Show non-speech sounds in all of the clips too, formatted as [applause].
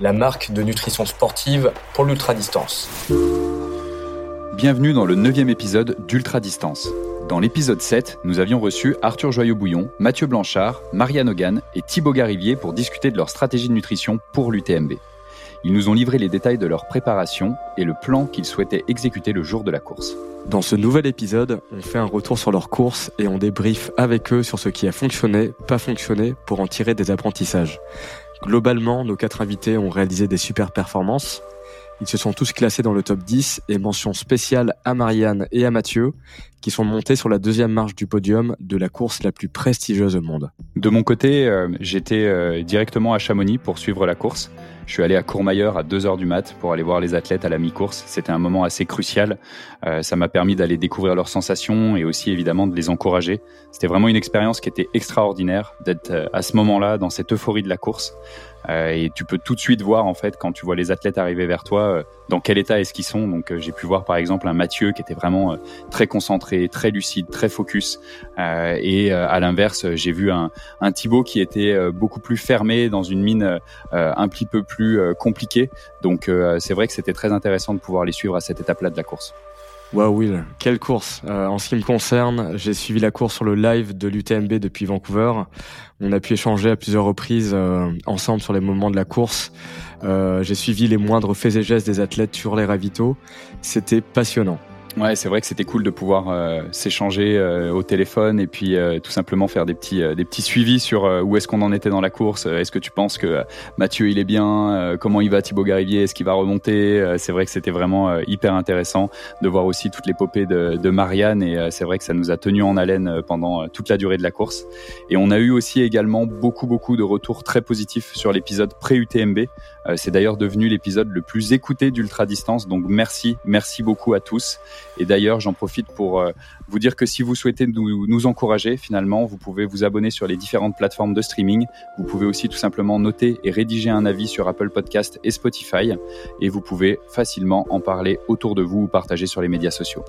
la marque de nutrition sportive pour l'ultra-distance. Bienvenue dans le neuvième épisode d'Ultra Distance. Dans l'épisode 7, nous avions reçu Arthur Joyeux-Bouillon, Mathieu Blanchard, Marianne Hogan et Thibaut Garivier pour discuter de leur stratégie de nutrition pour l'UTMB. Ils nous ont livré les détails de leur préparation et le plan qu'ils souhaitaient exécuter le jour de la course. Dans ce nouvel épisode, on fait un retour sur leur course et on débriefe avec eux sur ce qui a fonctionné, pas fonctionné, pour en tirer des apprentissages. Globalement, nos quatre invités ont réalisé des super performances. Ils se sont tous classés dans le top 10 et mention spéciale à Marianne et à Mathieu, qui sont montés sur la deuxième marche du podium de la course la plus prestigieuse au monde. De mon côté, euh, j'étais euh, directement à Chamonix pour suivre la course. Je suis allé à Courmayeur à 2h du mat pour aller voir les athlètes à la mi-course. C'était un moment assez crucial. Euh, ça m'a permis d'aller découvrir leurs sensations et aussi évidemment de les encourager. C'était vraiment une expérience qui était extraordinaire d'être à ce moment-là dans cette euphorie de la course. Euh, et tu peux tout de suite voir en fait quand tu vois les athlètes arriver vers toi euh, dans quel état est-ce qu'ils sont. Donc euh, j'ai pu voir par exemple un Mathieu qui était vraiment très concentré, très lucide, très focus. et à l'inverse, j'ai vu un, un Thibaut qui était beaucoup plus fermé dans une mine un petit peu plus compliquée. Donc c'est vrai que c'était très intéressant de pouvoir les suivre à cette étape-là de la course. Wow Will, quelle course euh, En ce qui me concerne, j'ai suivi la course sur le live de l'UTMB depuis Vancouver. On a pu échanger à plusieurs reprises euh, ensemble sur les moments de la course. Euh, j'ai suivi les moindres faits et gestes des athlètes sur les ravitaux. C'était passionnant. Ouais, c'est vrai que c'était cool de pouvoir euh, s'échanger euh, au téléphone et puis euh, tout simplement faire des petits des petits suivis sur où est-ce qu'on en était dans la course. Est-ce que tu penses que Mathieu il est bien Comment il va Thibaut Garivier Est-ce qu'il va remonter? C'est vrai que c'était vraiment hyper intéressant de voir aussi toute l'épopée de, de Marianne et c'est vrai que ça nous a tenu en haleine pendant toute la durée de la course. Et on a eu aussi également beaucoup beaucoup de retours très positifs sur l'épisode pré-UTMB. C'est d'ailleurs devenu l'épisode le plus écouté d'Ultra Distance. Donc merci, merci beaucoup à tous. Et d'ailleurs, j'en profite pour euh, vous dire que si vous souhaitez nous, nous, encourager, finalement, vous pouvez vous abonner sur les différentes plateformes de streaming. Vous pouvez aussi tout simplement noter et rédiger un avis sur Apple Podcast et Spotify. Et vous pouvez facilement en parler autour de vous ou partager sur les médias sociaux.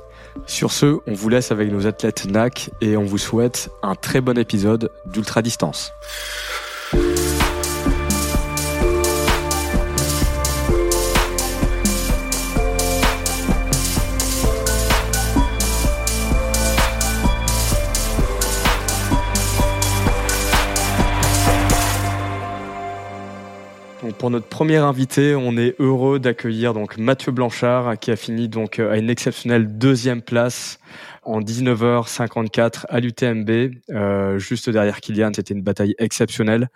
Sur ce, on vous laisse avec nos athlètes NAC et on vous souhaite un très bon épisode d'Ultra Distance. Pour notre premier invité, on est heureux d'accueillir donc Mathieu Blanchard qui a fini donc euh, à une exceptionnelle deuxième place en 19h54 à l'UTMB, euh, juste derrière Kylian. C'était une bataille exceptionnelle.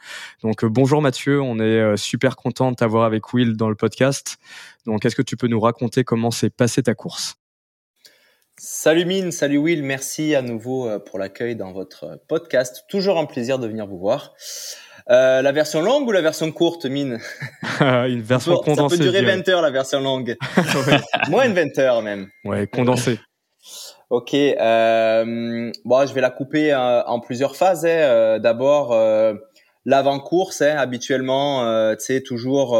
Donc euh, bonjour Mathieu, on est super content de t'avoir avec Will dans le podcast. Donc est-ce que tu peux nous raconter comment s'est passée ta course? Salut Mine, salut Will, merci à nouveau pour l'accueil dans votre podcast. Toujours un plaisir de venir vous voir. Euh, la version longue ou la version courte, mine? [laughs] Une version condensée. Ça peut durer 20 heures la version longue. [laughs] [laughs] Moins de 20 heures même. Ouais, condensée. ok. Euh, bon, je vais la couper euh, en plusieurs phases. Hein. Euh, d'abord, euh, l'avant-course, hein, habituellement, euh, tu sais, toujours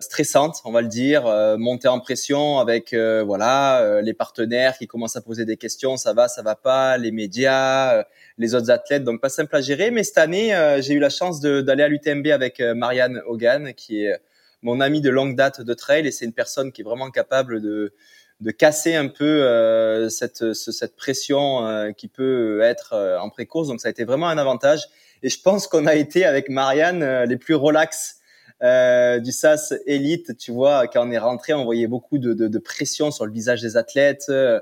stressante, on va le dire, montée en pression avec voilà les partenaires qui commencent à poser des questions, ça va, ça va pas, les médias, les autres athlètes. Donc pas simple à gérer. Mais cette année, euh, j'ai eu la chance d'aller à l'UTMB avec euh, Marianne Hogan, qui est mon amie de longue date de trail, et c'est une personne qui est vraiment capable de de casser un peu euh, cette, cette pression qui peut être en pré-course. Donc ça a été vraiment un avantage. Et je pense qu'on a été avec Marianne les plus relax euh, du SAS élite, tu vois, quand on est rentré, on voyait beaucoup de, de, de pression sur le visage des athlètes, euh,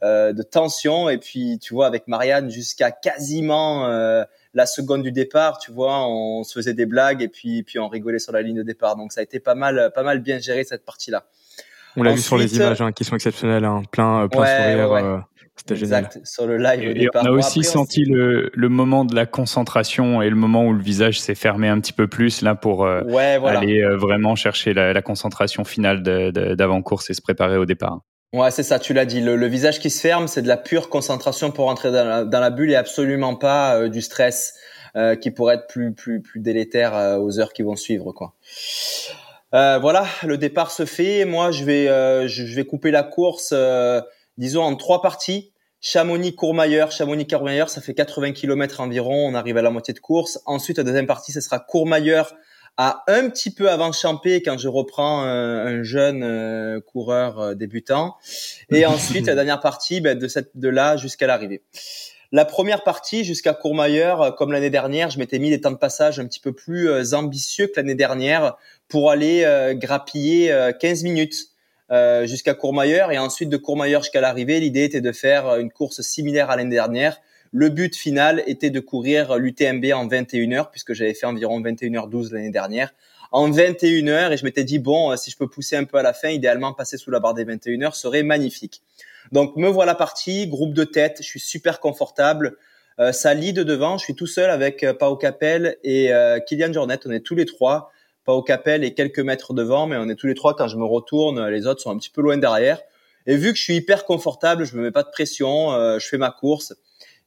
de tension. Et puis, tu vois, avec Marianne, jusqu'à quasiment euh, la seconde du départ, tu vois, on se faisait des blagues et puis, puis on rigolait sur la ligne de départ. Donc, ça a été pas mal, pas mal bien géré cette partie-là. On l'a vu sur les images hein, qui sont exceptionnelles, hein, plein, plein sourire. C'était génial. Sur le live. Et, on a aussi senti le, le, moment de la concentration et le moment où le visage s'est fermé un petit peu plus là pour euh, aller euh, vraiment chercher la, la concentration finale d'avant-course et se préparer au départ. Ouais, c'est ça, tu l'as dit. Le, le, visage qui se ferme, c'est de la pure concentration pour entrer dans la, dans la bulle et absolument pas euh, du stress qui pourrait être plus, plus, plus délétère aux heures qui vont suivre. quoi. Voilà, le départ se fait. Moi, je vais, je vais couper la course disons en trois parties. Chamonix-Courmayeur, Chamonix-Courmayeur, ça fait 80 km environ, on arrive à la moitié de course. Ensuite, la deuxième partie, ce sera Courmayeur à un petit peu avant Champé quand je reprends euh, un, jeune euh, coureur euh, débutant. Et [laughs] ensuite, la dernière partie, ben, de, cette, de là jusqu'à l'arrivée. La première partie jusqu'à Courmayeur, comme l'année dernière, je m'étais mis des temps de passage un petit peu plus ambitieux que l'année dernière pour aller grappiller 15 minutes euh, jusqu'à Courmayeur et ensuite de Courmayeur jusqu'à l'arrivée, l'idée était de faire une course similaire à l'année dernière. Le but final était de courir l'UTMB en 21 heures puisque j'avais fait environ 21h12 l'année dernière. En 21 heures et je m'étais dit bon, si je peux pousser un peu à la fin, idéalement passer sous la barre des 21 heures serait magnifique. Donc me voilà parti, groupe de tête, je suis super confortable. Euh, ça lead devant, je suis tout seul avec euh, Pau Capel et euh, Kylian Jornet, on est tous les trois au Capel et quelques mètres devant, mais on est tous les trois. Quand je me retourne, les autres sont un petit peu loin derrière. Et vu que je suis hyper confortable, je me mets pas de pression, euh, je fais ma course.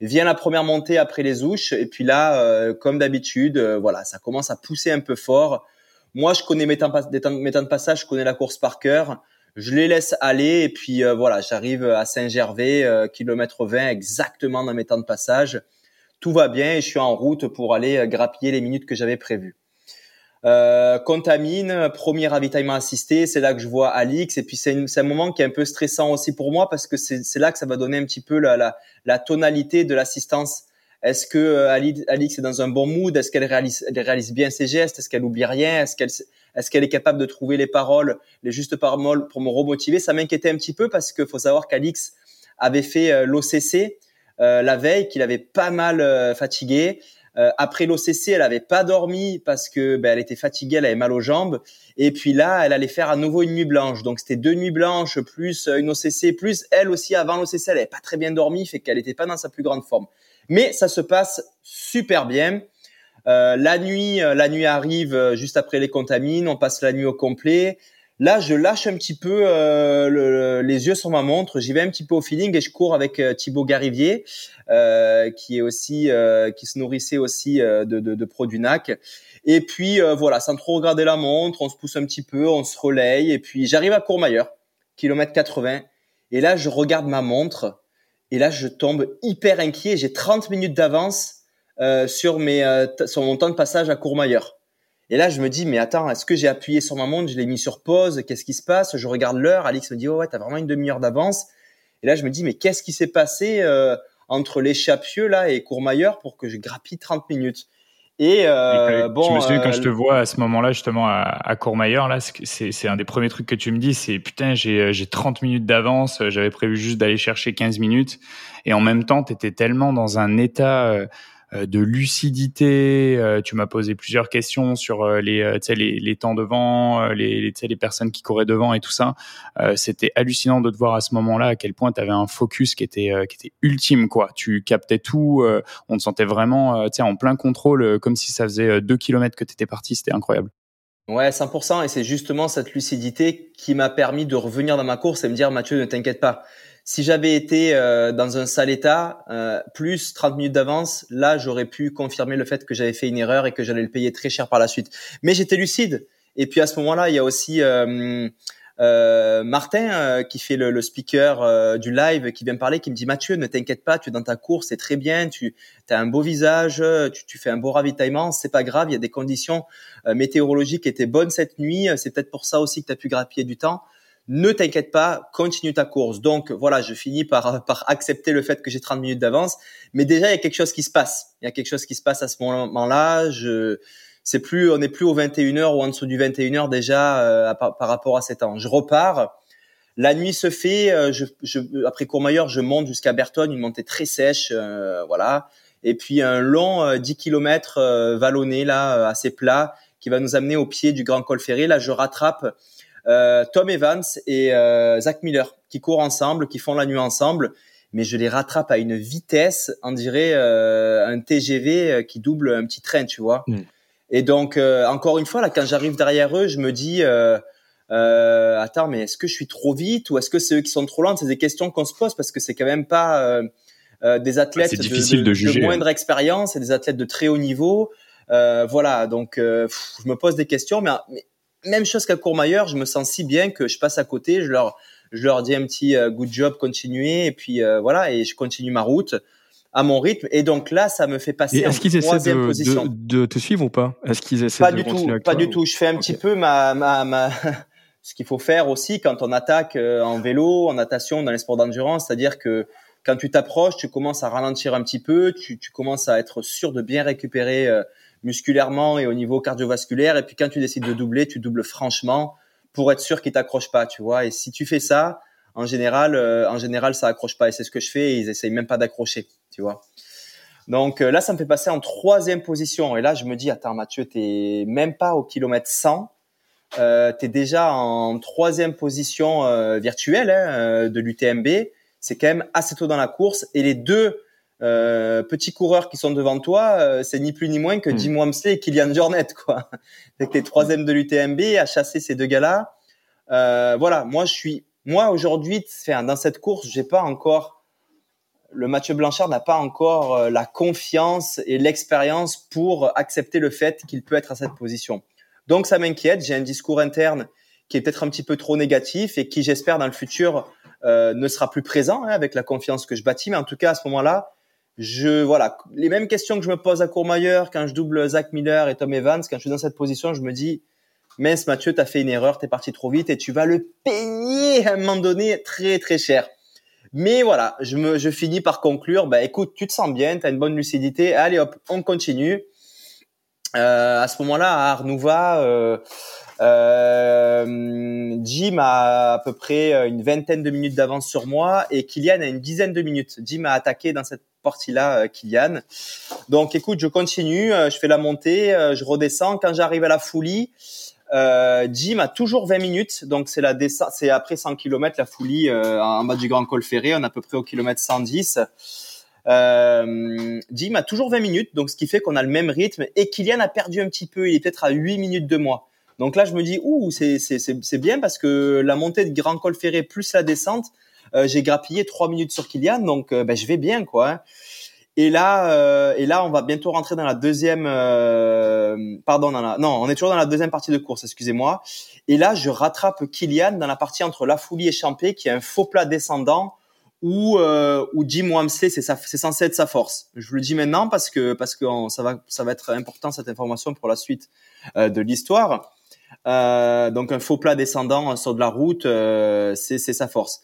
Vient la première montée après les ouches, et puis là, euh, comme d'habitude, euh, voilà, ça commence à pousser un peu fort. Moi, je connais mes temps, mes temps de passage, je connais la course par cœur. Je les laisse aller, et puis voilà, j'arrive à Saint-Gervais, kilomètre 20, exactement dans mes temps de passage. Tout va bien, et je suis en route pour aller grappiller les minutes que j'avais prévues. Euh, contamine, premier ravitaillement assisté, c'est là que je vois Alix. Et puis c'est un moment qui est un peu stressant aussi pour moi parce que c'est là que ça va donner un petit peu la, la, la tonalité de l'assistance. Est-ce que euh, Alix est dans un bon mood? Est-ce qu'elle réalise, elle réalise bien ses gestes? Est-ce qu'elle oublie rien? Est-ce qu'elle est-ce qu'elle est capable de trouver les paroles, les justes paroles pour me remotiver? Ça m'inquiétait un petit peu parce qu'il faut savoir qu'Alix avait fait euh, l'OCC euh, la veille, qu'il avait pas mal fatigué. Euh, après l'OCC, elle avait pas dormi parce que ben, elle était fatiguée, elle avait mal aux jambes. Et puis là, elle allait faire à nouveau une nuit blanche. Donc c'était deux nuits blanches plus une OCC plus elle aussi avant l'OCC, elle avait pas très bien dormi, fait qu'elle était pas dans sa plus grande forme. Mais ça se passe super bien. Euh, la nuit, euh, la nuit arrive juste après les contamines, on passe la nuit au complet. Là, je lâche un petit peu euh, les yeux sur ma montre, j'y vais un petit peu au feeling et je cours avec euh, Thibaut Garivier, euh, qui est aussi, qui se nourrissait aussi de, de, de produits NAC. Et puis voilà, sans trop regarder la montre, on se pousse un petit peu, on se relaye et puis j'arrive à Courmayeur, kilomètre 80. Et là, je regarde ma montre et là, je tombe hyper inquiet. J'ai 30 minutes d'avance sur mes, sur mon temps de passage à Courmayeur. Et là, je me dis, mais attends, est-ce que j'ai appuyé sur ma montre, je l'ai mis sur pause, qu'est-ce qui se passe? Je regarde l'heure, Alix me dit, oh ouais, t'as vraiment une demi-heure d'avance. Et là, je me dis, mais qu'est-ce qui s'est passé euh, entre l'échappieux là et Courmayeur pour que je grappille 30 minutes? Et, euh, bon, je me souviens quand je te euh, vois à ce moment-là, justement à, à Courmayeur, là, c'est un des premiers trucs que tu me dis, c'est putain, j'ai 30 minutes d'avance, j'avais prévu juste d'aller chercher 15 minutes, et en même temps, tu étais tellement dans un état euh, de lucidité. Euh, tu m'as posé plusieurs questions sur euh, les, les, les temps devant, les, les, les personnes qui couraient devant et tout ça. C'était hallucinant de te voir à ce moment-là à quel point tu avais un focus qui était, qui était ultime. quoi. Tu captais tout, on te sentait vraiment en plein contrôle, comme si ça faisait deux kilomètres que tu étais parti. C'était incroyable. Ouais, 100%. Et c'est justement cette lucidité qui m'a permis de revenir dans ma course et me dire, Mathieu, ne t'inquiète pas. Si j'avais été euh, dans un sale état, euh, plus 30 minutes d'avance, là, j'aurais pu confirmer le fait que j'avais fait une erreur et que j'allais le payer très cher par la suite. Mais j'étais lucide. Et puis à ce moment-là, il y a aussi euh, Martin qui fait le, speaker du live, qui vient me parler, qui me dit Mathieu, ne t'inquiète pas, tu es dans ta course, c'est très bien, tu as un beau visage, tu, tu fais un beau ravitaillement, c'est pas grave, il y a des conditions météorologiques qui étaient bonnes cette nuit, c'est peut-être pour ça aussi que tu as pu grappiller du temps ne t'inquiète pas, continue ta course. Donc voilà, je finis par, [laughs] par accepter le fait que j'ai 30 minutes d'avance, mais déjà il y a quelque chose qui se passe. Il y a quelque chose qui se passe à ce moment-là. Je c'est plus on n'est plus au 21h ou en dessous du 21h déjà euh, par, rapport à ces temps. Je repars. La nuit se fait, euh, je, je, après Courmayeur, je monte jusqu'à Berton, une montée très sèche, euh, voilà. Et puis un long 10 km vallonné là, assez plat, qui va nous amener au pied du Grand Col Ferré. Là, je rattrape Tom Evans et Zach Miller qui courent ensemble, qui font la nuit ensemble mais je les rattrape à une vitesse, on dirait euh, un TGV euh, qui double un petit train, tu vois. Mm. Et donc, euh, encore une fois, là, quand j'arrive derrière eux, je me dis, euh, euh, attends, mais est-ce que je suis trop vite ou est-ce que c'est eux qui sont trop lents? C'est des questions qu'on se pose parce que c'est quand même pas des athlètes de, de, de, moindre expérience, c'est des athlètes de très haut niveau. voilà, donc je me pose des questions, mais, mais même chose qu'à Courmayeur, je me sens si bien que je passe à côté, je leur je leur dis un petit euh, good job, continuez, et puis euh, voilà, et je continue ma route à mon rythme. Et donc là, ça me fait passer est-ce qu'ils essaient de, De, te suivre ou pas? Est-ce qu'ils essaient pas de du tout, pas du tout. Je fais un petit peu ma, ma, ma [laughs] ce qu'il faut faire aussi quand on attaque euh, en vélo, en natation, dans les sports d'endurance, c'est-à-dire que quand tu t'approches, tu commences à ralentir un petit peu, tu, commences à être sûr de bien récupérer musculairement et au niveau cardiovasculaire. Et puis quand tu décides de doubler, tu doubles franchement pour être sûr qu'ils t'accrochent pas, tu vois. Et si tu fais ça, en général, euh, en général, ça accroche pas. Et c'est ce que je fais. Ils essayent même pas d'accrocher, tu vois. Donc euh, là, ça me fait passer en troisième position. Et là, je me dis, attends, Mathieu, t'es même pas au kilomètre 100. Euh, t'es déjà en troisième position euh, virtuelle hein, de l'UTMB. C'est quand même assez tôt dans la course. Et les deux euh, petits coureurs qui sont devant toi, euh, c'est ni plus ni moins que hmm. Jim Wamsley et Kylian Jornet, quoi. [laughs] Avec les troisièmes de l'UTMB à chasser ces deux gars-là. Euh, voilà, moi je suis, moi aujourd'hui, dans cette course, j'ai pas encore, le Mathieu Blanchard n'a pas encore euh, la confiance et l'expérience pour accepter le fait qu'il peut être à cette position. Donc ça m'inquiète. J'ai un discours interne qui est peut-être un petit peu trop négatif et qui, j'espère, dans le futur, euh, ne sera plus présent hein, avec la confiance que je bâtis. Mais en tout cas, à ce moment-là, je voilà les mêmes questions que je me pose à Courmayeur quand je double Zach Miller et Tom Evans quand je suis dans cette position je me dis mince Mathieu t'as fait une erreur t'es parti trop vite et tu vas le payer à un moment donné très très cher. Mais voilà je me je finis par conclure bah écoute tu te sens bien t'as une bonne lucidité. Allez hop on continue. Euh, à ce moment-là à Arnouva euh, euh, Jim a à peu près une vingtaine de minutes d'avance sur moi et Kylian a une dizaine de minutes. Jim a attaqué dans cette partie-là, euh, Kylian. Donc, écoute, je continue, euh, je fais la montée, euh, je redescends. Quand j'arrive à la Foulie, euh, Jim a toujours 20 minutes, donc c'est la c'est après 100 km la Foulie en bas du Grand Col Ferré, on est à peu près au kilomètre 110. Euh, Jim a toujours 20 minutes, donc ce qui fait qu'on a le même rythme. Et Kylian a perdu un petit peu, il est peut-être à 8 minutes de moi. Donc là, je me dis, ouh, c'est bien parce que la montée de Grand Col plus la descente, euh, j'ai grappillé trois minutes sur Kylian, donc euh, ben, je vais bien quoi. Et là, euh, et là, on va bientôt rentrer dans la deuxième. pardon, non, on est toujours dans la deuxième partie de course. Excusez-moi. Et là, je rattrape Kylian dans la partie entre La Foulie et Champé, qui est un faux plat descendant où où Jim Wamsley, c'est c'est censé être sa force. Je vous le dis maintenant parce que parce que ça va ça va être important cette information pour la suite de l'histoire. Donc un faux plat descendant sur de la route, c'est c'est sa force.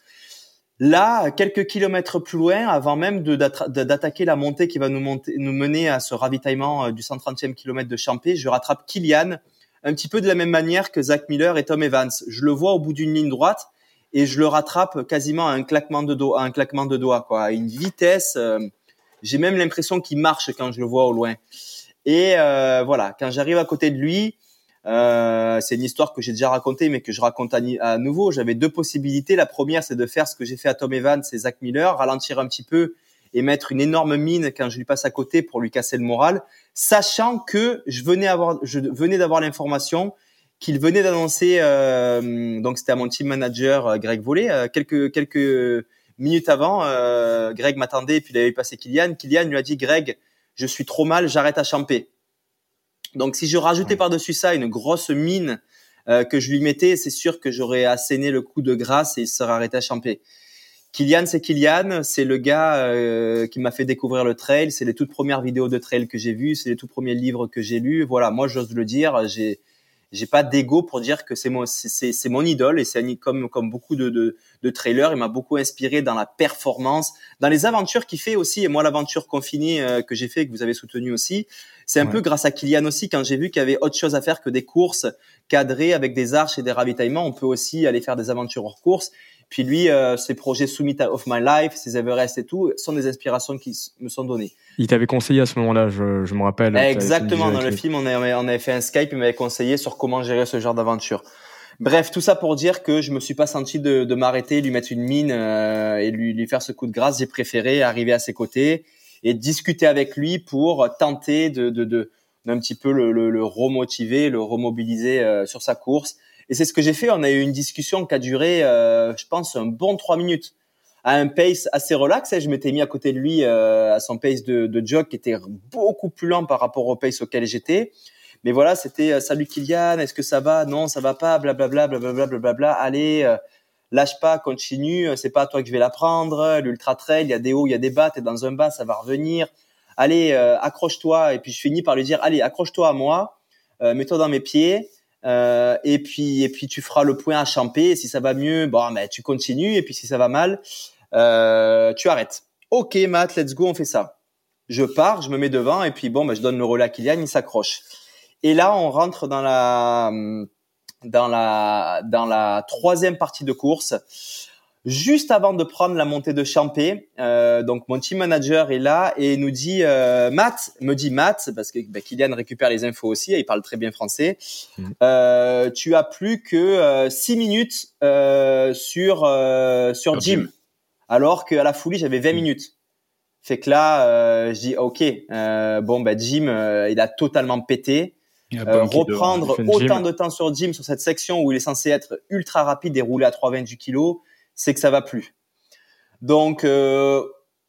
Là, quelques kilomètres plus loin, avant même d'attaquer la montée qui va nous, monter, nous mener à ce ravitaillement euh, du 130e kilomètre de Champé, je rattrape Kilian un petit peu de la même manière que Zach Miller et Tom Evans. Je le vois au bout d'une ligne droite et je le rattrape quasiment à un claquement de doigts, un claquement de doigts, quoi, à une vitesse. Euh, j'ai même l'impression qu'il marche quand je le vois au loin. Et euh, voilà, quand j'arrive à côté de lui, euh, c'est une histoire que j'ai déjà racontée, mais que je raconte à, nouveau. J'avais deux possibilités. La première, c'est de faire ce que j'ai fait à Tom Evans et Zach Miller, ralentir un petit peu et mettre une énorme mine quand je lui passe à côté pour lui casser le moral, sachant que je venais je venais d'avoir l'information qu'il venait d'annoncer. Euh, donc c'était à mon team manager euh, Greg Vollet euh, quelques quelques minutes avant. Euh, Greg m'attendait, puis il avait passé Kylian. Kylian lui a dit Greg, je suis trop mal, j'arrête à champer. Donc si je rajoutais par-dessus ça une grosse mine euh, que je lui mettais, c'est sûr que j'aurais asséné le coup de grâce et il serait arrêté à champer. Kylian, c'est Kylian, c'est le gars euh, qui m'a fait découvrir le trail, c'est les toutes premières vidéos de trail que j'ai vues, c'est les tout premiers livres que j'ai lus. Voilà, moi j'ose le dire, j'ai j'ai pas d'ego pour dire que c'est mon c'est c'est mon idole et c'est comme comme beaucoup de, de de trailers, il m'a beaucoup inspiré dans la performance, dans les aventures qu'il fait aussi et moi l'aventure confinée euh, que j'ai fait que vous avez soutenu aussi, c'est un peu grâce à Kylian aussi quand j'ai vu qu'il y avait autre chose à faire que des courses cadrées avec des arches et des ravitaillements, on peut aussi aller faire des aventures hors course. Puis lui, euh, ses projets Summit of My Life, ses Everest et tout, sont des inspirations qui me sont données. Il t'avait conseillé à ce moment-là, je, je me rappelle. Exactement, dans le film, on avait, on avait fait un Skype, il m'avait conseillé sur comment gérer ce genre d'aventure. Bref, tout ça pour dire que je me suis pas senti de, de m'arrêter, lui mettre une mine euh, et lui, lui faire ce coup de grâce. J'ai préféré arriver à ses côtés et discuter avec lui pour tenter de, de, de d'un petit peu le, le, le, remotiver, le remobiliser euh, sur sa course. Et c'est ce que j'ai fait. On a eu une discussion qui a duré, euh, je pense, un bon trois minutes à un pace assez relax. Et je m'étais mis à côté de lui euh, à son pace de, de jog qui était beaucoup plus lent par rapport au pace auquel j'étais. Mais voilà, c'était euh, salut Kylian, est-ce que ça va? Non, ça va pas, blablabla, blablabla, blablabla. Allez, euh, lâche pas, continue. C'est pas à toi que je vais la prendre. L'ultra trail, il y a des hauts, il y a des bas. T'es dans un bas, ça va revenir. Allez, euh, accroche-toi. Et puis je finis par lui dire, allez, accroche-toi à moi, mets-toi dans mes pieds. Et puis et puis tu feras le point à champer. Et si ça va mieux, bon, mais tu continues. Et puis si ça va mal, tu arrêtes. Ok, Matt, let's go, on fait ça. Je pars, je me mets devant et puis bon, bah, je donne le relais à Kylian, il s'accroche. Et là, on rentre dans la dans la dans la troisième partie de course. Juste avant de prendre la montée de Champé, euh, donc mon team manager est là et nous dit euh, Matt, me dit Matt parce que ben, Kylian récupère les infos aussi, il parle très bien français. Mhm. Euh, tu as plus que euh, six minutes euh, sur euh, sur Jim, alors qu'à la folie j'avais 20 mhm. minutes. Fait que là, je dis ok, bon ben Jim, il a totalement pété. Euh, reprendre autant de temps sur Jim sur cette section où il est censé être ultra rapide et rouler à 3,20 du kilo, c'est que ça va plus. Donc euh,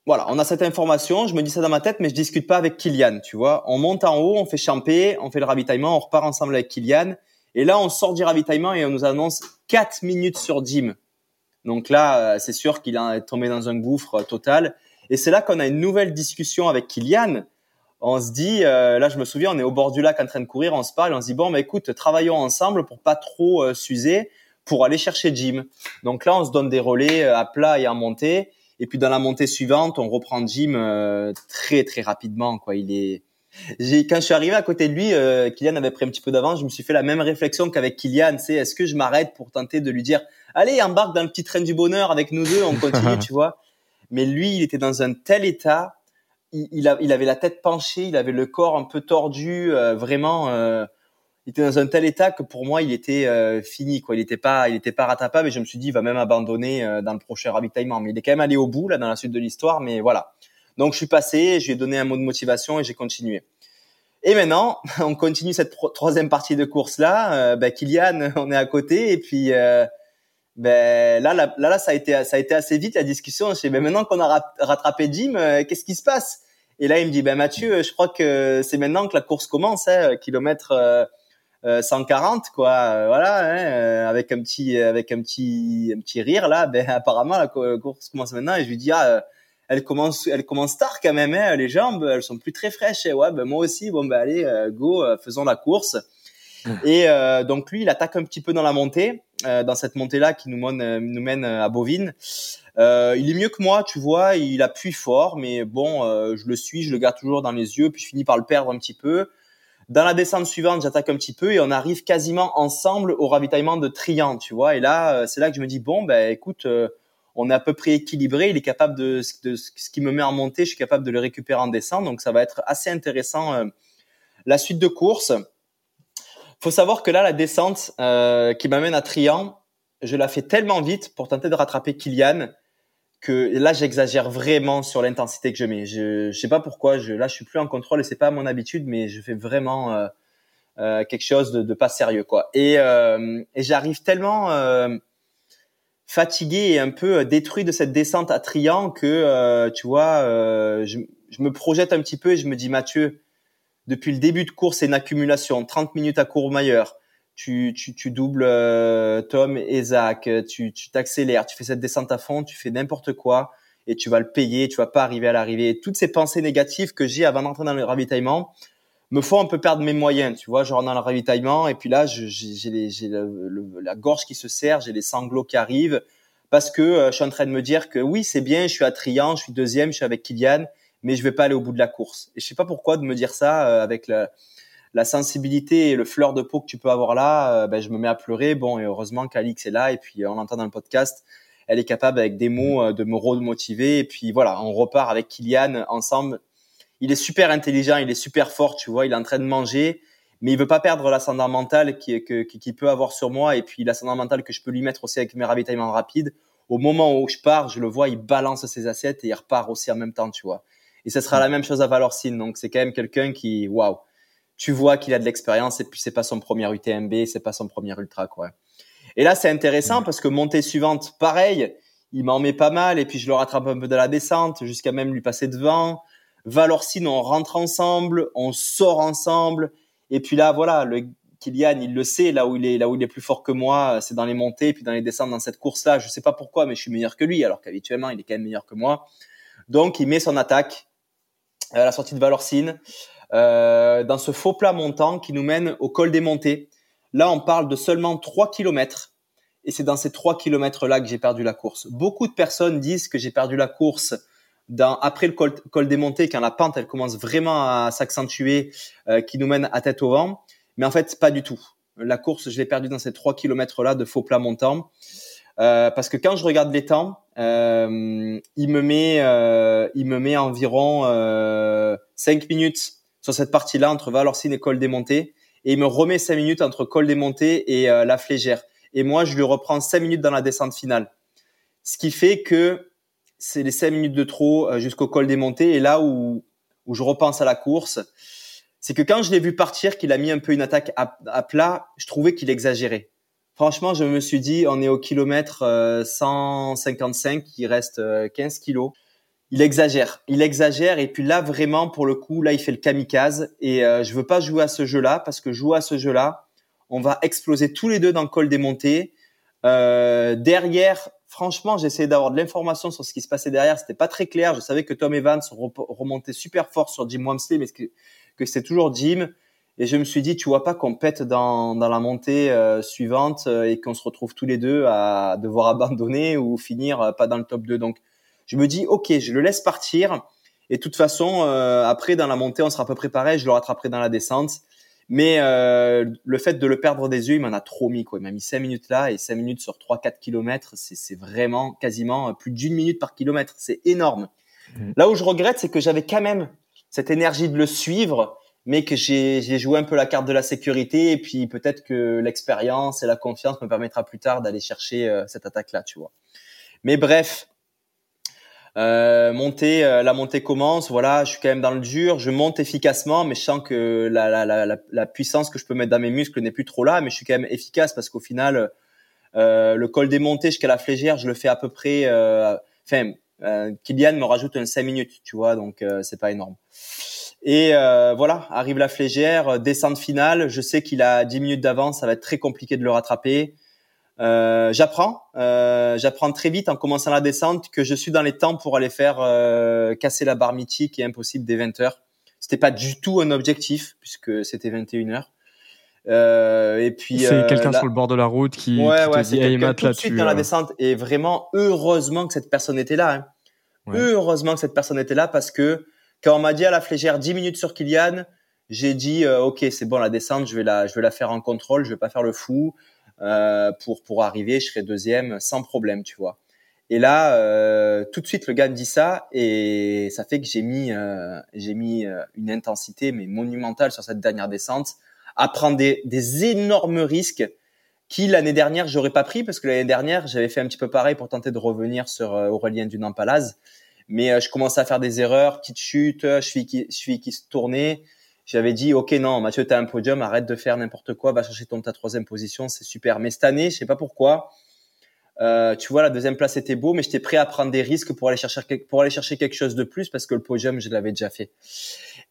voilà, on a cette information, je me dis ça dans ma tête, mais je discute pas avec Kylian, tu vois. On monte en haut, on fait champer, on fait le ravitaillement, on repart ensemble avec Kylian. Et là, on sort du ravitaillement et on nous annonce 4 minutes sur Jim. Donc là, euh, c'est sûr qu'il est tombé dans un gouffre total. Et c'est là qu'on a une nouvelle discussion avec Kylian on se dit, euh, là je me souviens, on est au bord du lac en train de courir, on se parle, on se dit bon, bah écoute, travaillons ensemble pour pas trop euh, s'user, pour aller chercher Jim. Donc là, on se donne des relais euh, à plat et en montée, et puis dans la montée suivante, on reprend Jim très très rapidement, quoi. Il est quand je suis arrivé à côté de lui, Kylian avait pris un petit peu d'avance. Je me suis fait la même réflexion qu'avec Kylian. C'est est-ce que je m'arrête pour tenter de lui dire, allez, embarque dans le petit train du bonheur avec nous deux, on continue, [laughs] tu vois. Mais lui, il était dans un tel état il, il, avait la tête penchée, il avait le corps un peu tordu, euh, vraiment. Euh, il était dans un tel état que pour moi, il était euh, fini. Quoi. Il n'était pas, il était pas rattrapable. Et je me suis dit, il va même abandonner dans le prochain ravitaillement. Mais il est quand même allé au bout là dans la suite de l'histoire. Mais voilà. Donc je suis passé, je lui ai donné un mot de motivation et j'ai continué. Et maintenant, [laughs] on continue cette troisième partie de course là. ben, Kylian, [laughs] on est à côté et puis ben là, là, là, ça a été, ça a été assez vite la discussion. Je dis, ben maintenant qu'on a rattrapé Jim, euh, qu'est-ce qui se passe? Et là, il me dit, ben Mathieu, je crois que c'est maintenant que la course commence, hein, kilomètre euh, 140, euh, quoi. Euh, voilà, hein, avec un petit, avec un petit, un petit rire là. [laughs] Ben apparemment, la course commence maintenant. Et je lui dis, ah, elle commence, elle commence tard quand même. Hein, les jambes, elles sont plus très fraîches. Et ouais, ben moi aussi. Bon, ben allez, go, faisons la course. Et euh, donc lui, il attaque un petit peu dans la montée, euh, dans cette montée-là qui nous mène, euh, nous mène à Bovine. Euh, il est mieux que moi, tu vois, il appuie fort, mais bon, euh, je le suis, je le garde toujours dans les yeux, puis je finis par le perdre un petit peu. Dans la descente suivante, j'attaque un petit peu et on arrive quasiment ensemble au ravitaillement de Trian, tu vois. Et là, c'est là que je me dis bon, ben écoute, on est à peu près équilibré. Il est capable de, de, ce qui me met en montée, je suis capable de le récupérer en descente, donc ça va être assez intéressant la suite de course faut savoir que là, la descente euh, qui m'amène à Trian, je la fais tellement vite pour tenter de rattraper Kylian que là, j'exagère vraiment sur l'intensité que je mets. Je, je sais pas pourquoi. Je, là, je suis plus en contrôle et c'est pas mon habitude, mais je fais vraiment euh, euh, quelque chose de, de, pas sérieux, quoi. Et, euh, et j'arrive tellement euh, fatigué et un peu détruit de cette descente à Trian que, euh, tu vois, je, je me projette un petit peu et je me dis, Mathieu, depuis le début de course, c'est une accumulation. 30 minutes à Courmayeur. Tu, tu, tu doubles euh, Tom et Zach, tu t'accélères, tu, fais cette descente à fond, tu fais n'importe quoi et tu vas le payer, tu vas pas arriver à l'arrivée. Toutes ces pensées négatives que j'ai avant d'entrer dans le ravitaillement me font un peu perdre mes moyens, tu vois, genre dans le ravitaillement et puis là j'ai la gorge qui se serre, j'ai les sanglots qui arrivent parce que euh, je suis en train de me dire que oui c'est bien, je suis à Trian, je suis deuxième, je suis avec Kylian, mais je vais pas aller au bout de la course. Et je sais pas pourquoi de me dire ça euh, avec la, la, sensibilité et le fleur de peau que tu peux avoir là. Euh, ben, je me mets à pleurer. Bon, et heureusement qu'Alix est là et puis on entend dans le podcast. Elle est capable avec des mots euh, de me remotiver. Et puis voilà, on repart avec Kylian ensemble. Il est super intelligent, il est super fort, tu vois. Il est en train de manger, mais il veut pas perdre l'ascendant mental qui, qui, peut avoir sur moi et puis l'ascendant mental que je peux lui mettre aussi avec mes ravitaillements rapides. Au moment où je pars, je le vois, il balance ses assiettes et il repart aussi en même temps, tu vois. Et ce sera la même chose à Valorcine. Donc c'est quand même quelqu'un qui, waouh, tu vois qu'il a de l'expérience et puis c'est pas son premier UTMB, c'est pas son premier ultra, quoi. Et là, c'est intéressant parce que montée suivante, pareil, il m'en met pas mal et puis je le rattrape un peu de la descente jusqu'à même lui passer devant. Valorcine, on rentre ensemble, on sort ensemble. Et puis là, voilà, le Kylian, il le sait, là où il est, là où il est plus fort que moi, c'est dans les montées, et puis dans les descentes dans cette course-là. Je sais pas pourquoi, mais je suis meilleur que lui, alors qu'habituellement, il est quand même meilleur que moi. Donc, il met son attaque à la sortie de Valorcine, euh, dans ce faux plat montant qui nous mène au col des montées. Là, on parle de seulement 3 km. Et c'est dans ces 3 km-là que j'ai perdu la course. Beaucoup de personnes disent que j'ai perdu la course dans, après le col, des montées, quand la pente elle commence vraiment à s'accentuer, euh, qui nous mène à tête au vent. Mais en fait, pas du tout. La course, je l'ai perdue dans ces 3 km-là de faux plat montant. Euh, parce que quand je regarde les temps, euh, il me met, euh, il me met environ 5 minutes sur cette partie-là entre Valorcine et col des montées, et il me remet 5 minutes entre col des montées et la flégère. Et moi, je lui reprends 5 minutes dans la descente finale. Ce qui fait que c'est les 5 minutes de trop jusqu'au col des montées, et là où, où je repense à la course, c'est que quand je l'ai vu partir, qu'il a mis un peu une attaque à, plat, je trouvais qu'il exagérait. Franchement, je me suis dit, on est au kilomètre 155, euh, il reste 15 euh, kilos. Il exagère, il exagère. Et puis là, vraiment, pour le coup, là, il fait le kamikaze. Et euh, je veux pas jouer à ce jeu-là parce que jouer à ce jeu-là, on va exploser tous les deux dans le col des montées. derrière, franchement, j'essayais d'avoir de l'information sur ce qui se passait derrière. C'était pas très clair. Je savais que Tom Evans remontait super fort sur Jim Wamsley, mais que, que c'était toujours Jim. Et je me suis dit, tu vois pas qu'on pète dans, dans la montée euh, suivante euh, et qu'on se retrouve tous les deux à devoir [laughs] abandonner ou finir euh, pas dans le top 2. Donc, je me dis, ok, je le laisse partir. Et de toute façon, après, dans la montée, on sera à peu près pareil. Je le rattraperai dans la descente. Mais le fait de le perdre des yeux, il m'en a trop mis. Quoi. Il m'a mis 5 minutes là et 5 minutes sur 3-4 kilomètres. C'est vraiment quasiment plus d'une minute par kilomètre. C'est énorme. Mmh. Là où je regrette, c'est que j'avais quand même cette énergie de le suivre mais que j'ai joué un peu la carte de la sécurité et puis peut-être que l'expérience et la confiance me permettra plus tard d'aller chercher euh, cette attaque là tu vois mais bref euh, monter euh, la montée commence voilà je suis quand même dans le dur je monte efficacement mais je sens que la, la, la, la puissance que je peux mettre dans mes muscles n'est plus trop là mais je suis quand même efficace parce qu'au final euh, le col des montées jusqu'à la flégère je le fais à peu près enfin Kylian me rajoute un 5 minutes tu vois donc c'est pas énorme et euh, voilà, arrive la flégère, euh, descente finale. Je sais qu'il a 10 minutes d'avance, ça va être très compliqué de le rattraper. Euh, j'apprends, euh, j'apprends très vite en commençant la descente que je suis dans les temps pour aller faire euh, casser la barre mythique et impossible des 20 heures. C'était pas du tout un objectif puisque c'était 21 heures. Et puis c'est quelqu'un sur le bord de la route qui, ouais, qui te dit hey, tout de suite dans la descente et vraiment heureusement que cette personne était là. Hein. Heureusement que cette personne était là parce que quand on m'a dit à la flégère 10 minutes sur Kylian, j'ai dit ok c'est bon la descente je vais la je vais la faire en contrôle, je vais pas faire le fou euh, pour pour arriver, je serai deuxième sans problème, tu vois. Et là euh, tout de suite le gars me dit ça et ça fait que j'ai mis euh, j'ai mis euh, une intensité mais monumentale sur cette dernière descente, à prendre des, des énormes risques qui l'année dernière j'aurais pas pris parce que l'année dernière j'avais fait un petit peu pareil pour tenter de revenir sur Aurélien Dunampalaz mais euh, je commençais à faire des erreurs, petite chute, je suis qui, je suis qui se tournait. J'avais dit, ok, non, Mathieu, tu as un podium, arrête de faire n'importe quoi, va chercher ta troisième position, c'est super. Mais cette année, je sais pas pourquoi, euh, tu vois, la deuxième place était beau, mais j'étais prêt à prendre des risques pour aller chercher pour aller chercher quelque chose de plus parce que le podium, je l'avais déjà fait.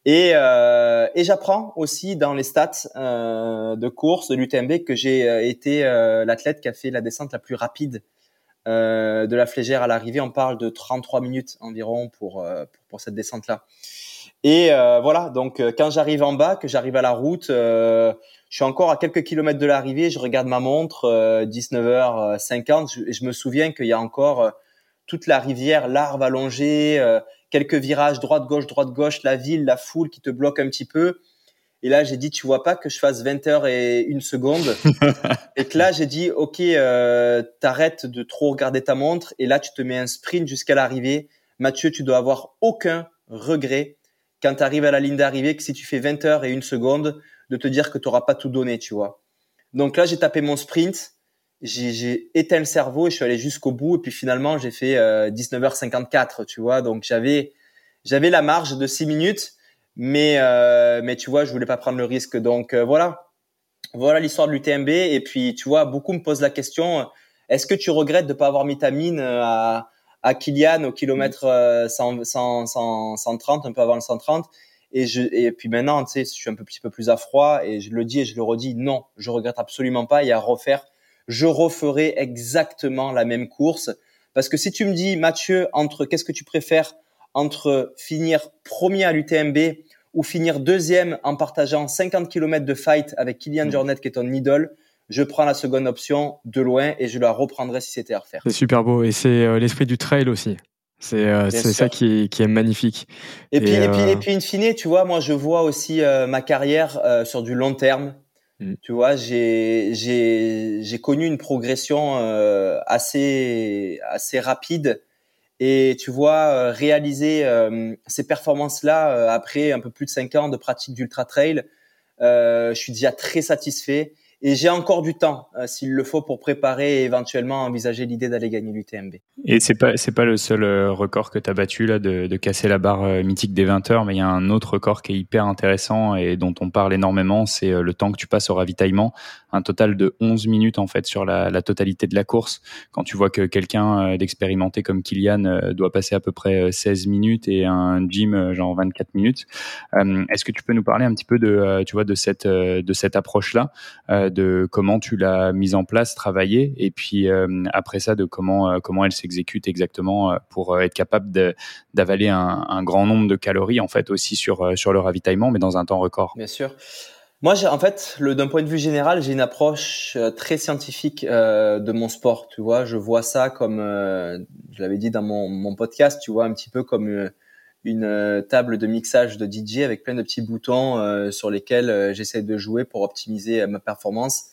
Et, euh, j'apprends aussi dans les stats euh, de course de l'UTMB que j'ai été l'athlète qui a fait la descente la plus rapide de la flégère à l'arrivée, on parle de 33 minutes environ pour, pour, cette descente-là. Et euh, voilà, donc quand j'arrive en bas, que j'arrive à la route, je suis encore à quelques kilomètres de l'arrivée, je regarde ma montre, 19h50, et je me souviens qu'il y a encore toute la rivière, l'arbre allongé, quelques virages droite-gauche, droite-gauche, la ville, la foule qui te bloque un petit peu. Et là, j'ai dit, tu vois pas que je fasse 20 heures et une seconde? [laughs] et que là, j'ai dit, OK, euh, t'arrêtes de trop regarder ta montre. Et là, tu te mets un sprint jusqu'à l'arrivée. Mathieu, tu dois avoir aucun regret quand tu arrives à la ligne d'arrivée que si tu fais 20 heures et une seconde, de te dire que tu n'auras pas tout donné, tu vois. Donc là, j'ai tapé mon sprint, j'ai éteint le cerveau et je suis allé jusqu'au bout. Et puis finalement, j'ai fait 19h54, tu vois. Donc j'avais j'avais la marge de 6 minutes, mais mais tu vois, je voulais pas prendre le risque. Donc voilà, voilà l'histoire de l'UTMB. Et puis tu vois, beaucoup me posent la question est-ce que tu regrettes de pas avoir mis ta mine à à Kilian au kilomètre 100, 100, 130, un peu avant le 130. Et, je, et puis maintenant, tu sais, je suis un peu, petit peu plus à froid et je le dis et je le redis, non, je regrette absolument pas. Il y a à refaire. Je referai exactement la même course. Parce que si tu me dis, Mathieu, entre qu'est-ce que tu préfères entre finir premier à l'UTMB ou finir deuxième en partageant 50 km de fight avec Kylian mmh. Jornet qui est ton idole, je prends la seconde option de loin et je la reprendrai si c'était à refaire. C'est super beau et c'est euh, l'esprit du trail aussi. C'est euh, ça qui est, qui est magnifique. Et, puis, et, puis, et euh, puis, in fine, tu vois, moi, je vois aussi ma carrière sur du long terme. Mm. Tu vois, j'ai connu une progression assez assez rapide et tu vois réaliser ces performances là après un peu plus de cinq ans de pratique d'ultra trail, je suis déjà très satisfait et j'ai encore du temps euh, s'il le faut pour préparer et éventuellement envisager l'idée d'aller gagner l'UTMB. Et c'est pas c'est pas le seul euh, record que tu as battu là de, de, casser la barre euh, mythique des 20 heures, mais il y a un autre record qui est hyper intéressant et dont on parle énormément, c'est le temps que tu passes au ravitaillement, un total de 11 minutes en fait sur la, la totalité de la course. Quand tu vois que quelqu'un d'expérimenté comme Kylian doit passer à peu près 16 minutes et un gym genre 24 minutes, est-ce que tu peux nous parler un petit peu de tu vois de cette de cette approche là de comment tu l'as mise en place, travaillée, et puis euh, après ça de comment euh, comment elle s'exécute exactement euh, pour être capable d'avaler un, un, grand nombre de calories en fait aussi sur sur le ravitaillement, mais dans un temps record? Bien sûr. Moi, j'ai en fait, d'un point de vue général, j'ai une approche très scientifique de mon sport. Tu vois, je vois ça comme, je l'avais dit dans mon, mon, podcast, tu vois, un petit peu comme une euh, table de mixage de DJ avec plein de petits boutons euh, sur lesquels euh, j'essaie de jouer pour optimiser ma performance.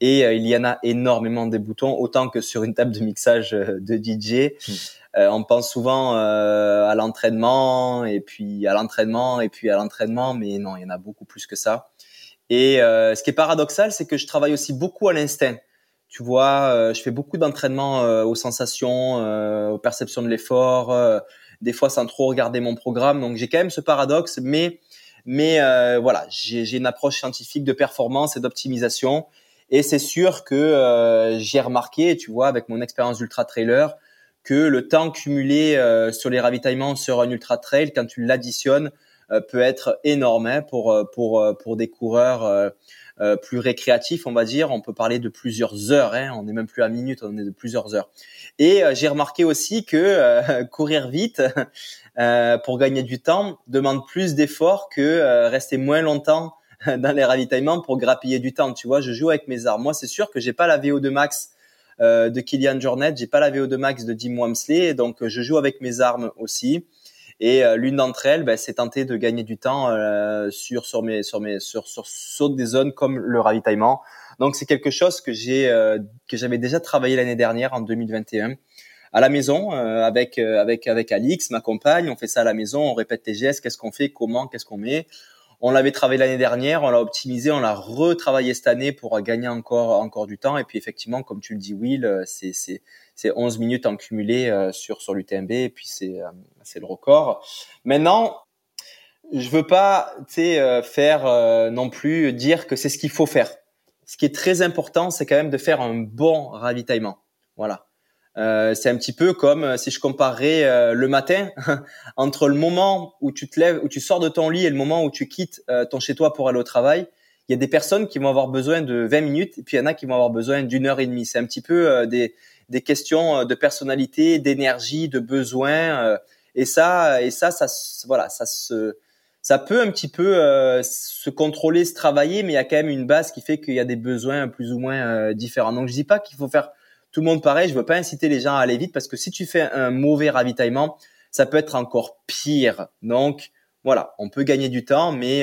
Et il y en a énormément des boutons, autant que sur une table de mixage de DJ. Hmm. on pense souvent à l'entraînement et puis à l'entraînement et puis à l'entraînement, mais non, il y en a beaucoup plus que ça. Et ce qui est paradoxal, c'est que je travaille aussi beaucoup à l'instinct. Tu vois, je fais beaucoup d'entraînement aux sensations, aux perceptions de l'effort des fois sans trop regarder mon programme. Donc j'ai quand même ce paradoxe, mais mais euh, voilà, j'ai une approche scientifique de performance et d'optimisation. Et c'est sûr que euh, j'ai remarqué, tu vois, avec mon expérience d'ultra trailer, que le temps cumulé euh, sur les ravitaillements sur un ultra trail, quand tu l'additionnes, peut être énorme hein, pour pour pour des coureurs euh, plus récréatif, on va dire. On peut parler de plusieurs heures. Hein. On n'est même plus à minutes, on est de plusieurs heures. Et euh, j'ai remarqué aussi que euh, [laughs] courir vite [laughs] pour gagner du temps demande plus d'efforts que rester moins longtemps [laughs] dans les ravitaillements pour grappiller du temps. Tu vois, je joue avec mes armes. Moi, c'est sûr que j'ai pas la VO2 max de Kylian Jornet, j'ai pas la VO2 max de Jim Wamsley, donc je joue avec mes armes aussi. Et euh, l'une d'entre elles, ben, c'est tenter de gagner du temps euh, sur sur mes sur mes sur, sur, des zones comme le ravitaillement. Donc c'est quelque chose que j'ai euh, que j'avais déjà travaillé l'année dernière en 2021 à la maison avec avec avec Alix, ma compagne. On fait ça à la maison, on répète les gestes, qu'est-ce qu'on fait, comment, qu'est-ce qu'on met. On l'avait travaillé l'année dernière, on l'a optimisé, on l'a retravaillé cette année pour gagner encore encore du temps. Et puis effectivement, comme tu le dis, Will, c'est c'est c'est 11 minutes en cumulé euh, sur sur l'UTMB et puis c'est euh, c'est le record. Maintenant, je veux pas tu euh, faire non plus dire que c'est ce qu'il faut faire. Ce qui est très important, c'est quand même de faire un bon ravitaillement. Voilà. Euh, c'est un petit peu comme si je comparais euh, le matin [laughs] entre le moment où tu te lèves, où tu sors de ton lit et le moment où tu quittes ton chez toi pour aller au travail. Il y a des personnes qui vont avoir besoin de 20 minutes et puis il y en a qui vont avoir besoin d'une heure et demie. C'est un petit peu des, des questions euh, de personnalité, d'énergie, de besoin. Euh, et ça, et ça, ça, voilà, ça se, ça peut un petit peu euh, se contrôler, se travailler, mais il y a quand même une base qui fait qu'il y a des besoins plus ou moins différents. Donc je dis pas qu'il faut faire tout le monde pareil. Je veux pas inciter les gens à aller vite parce que si tu fais un mauvais ravitaillement, ça peut être encore pire. Donc voilà, on peut gagner du temps, mais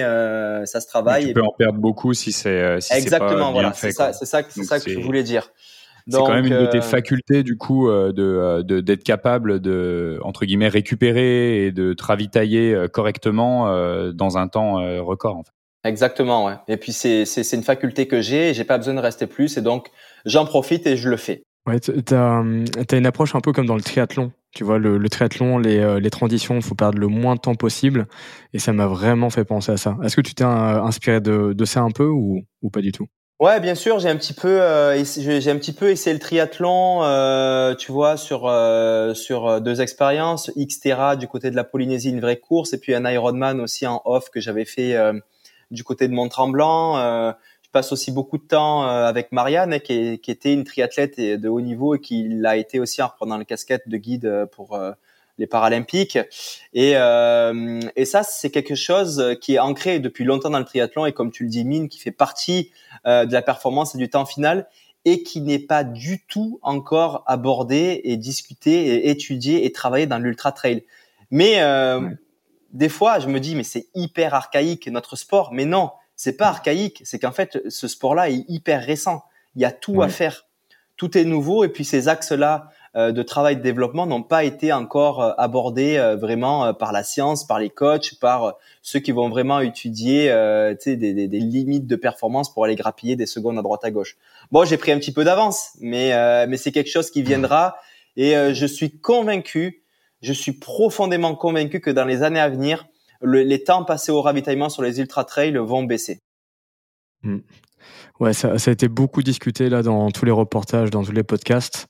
ça se travaille. tu peux en perdre beaucoup si c'est si exactement. Pas voilà, c'est ça, c'est ça, c'est ça que je voulais dire. C'est quand même une de tes euh, facultés du coup euh, euh, de d'être capable de entre guillemets récupérer et de te ravitailler correctement dans un temps record. En fait. Exactement, ouais. Et puis c'est c'est une faculté que j'ai, j'ai pas besoin de rester plus, et donc j'en profite et je le fais. Ouais, t'as as une approche un peu comme dans le triathlon. Tu vois, le, le triathlon, les, euh, les transitions, faut perdre le moins de temps possible. Et ça m'a vraiment fait penser à ça. Est-ce que tu t'es euh, inspiré de, de ça un peu ou, ou pas du tout? Ouais, bien sûr, j'ai un petit peu, euh, j'ai un petit peu essayé le triathlon, euh, tu vois, sur euh, sur deux expériences, Xterra du côté de la Polynésie, une vraie course, et puis un Ironman aussi en off que j'avais fait du côté de Mont-Tremblant. Je passe aussi beaucoup de temps avec Marianne, qui, qui, était une triathlète de haut niveau et qui l'a été aussi en reprenant la casquette de guide pour les Paralympiques. Et, euh, et ça, c'est quelque chose qui est ancré depuis longtemps dans le triathlon et comme tu le dis, mine, qui fait partie euh, de la performance et du temps final et qui n'est pas du tout encore abordé et discuté et étudié et travaillé dans l'ultra trail. Mais euh, des fois, je me dis, mais c'est hyper archaïque notre sport. Mais non, c'est pas archaïque. C'est qu'en fait, ce sport-là est hyper récent. Il y a tout à faire. Tout est nouveau et puis ces axes-là euh, de travail de développement n'ont pas été encore euh, abordés euh, vraiment par la science, par les coachs, par ceux qui vont vraiment étudier des, des, des, limites de performance pour aller grappiller des secondes à droite à gauche. Bon, j'ai pris un petit peu d'avance, mais mais c'est quelque chose qui viendra et je suis convaincu, je suis profondément convaincu que dans les années à venir, les temps passés au ravitaillement sur les ultra trails vont baisser. Hmm. Ouais, ça, ça, a été beaucoup discuté là dans tous les reportages, dans tous les podcasts.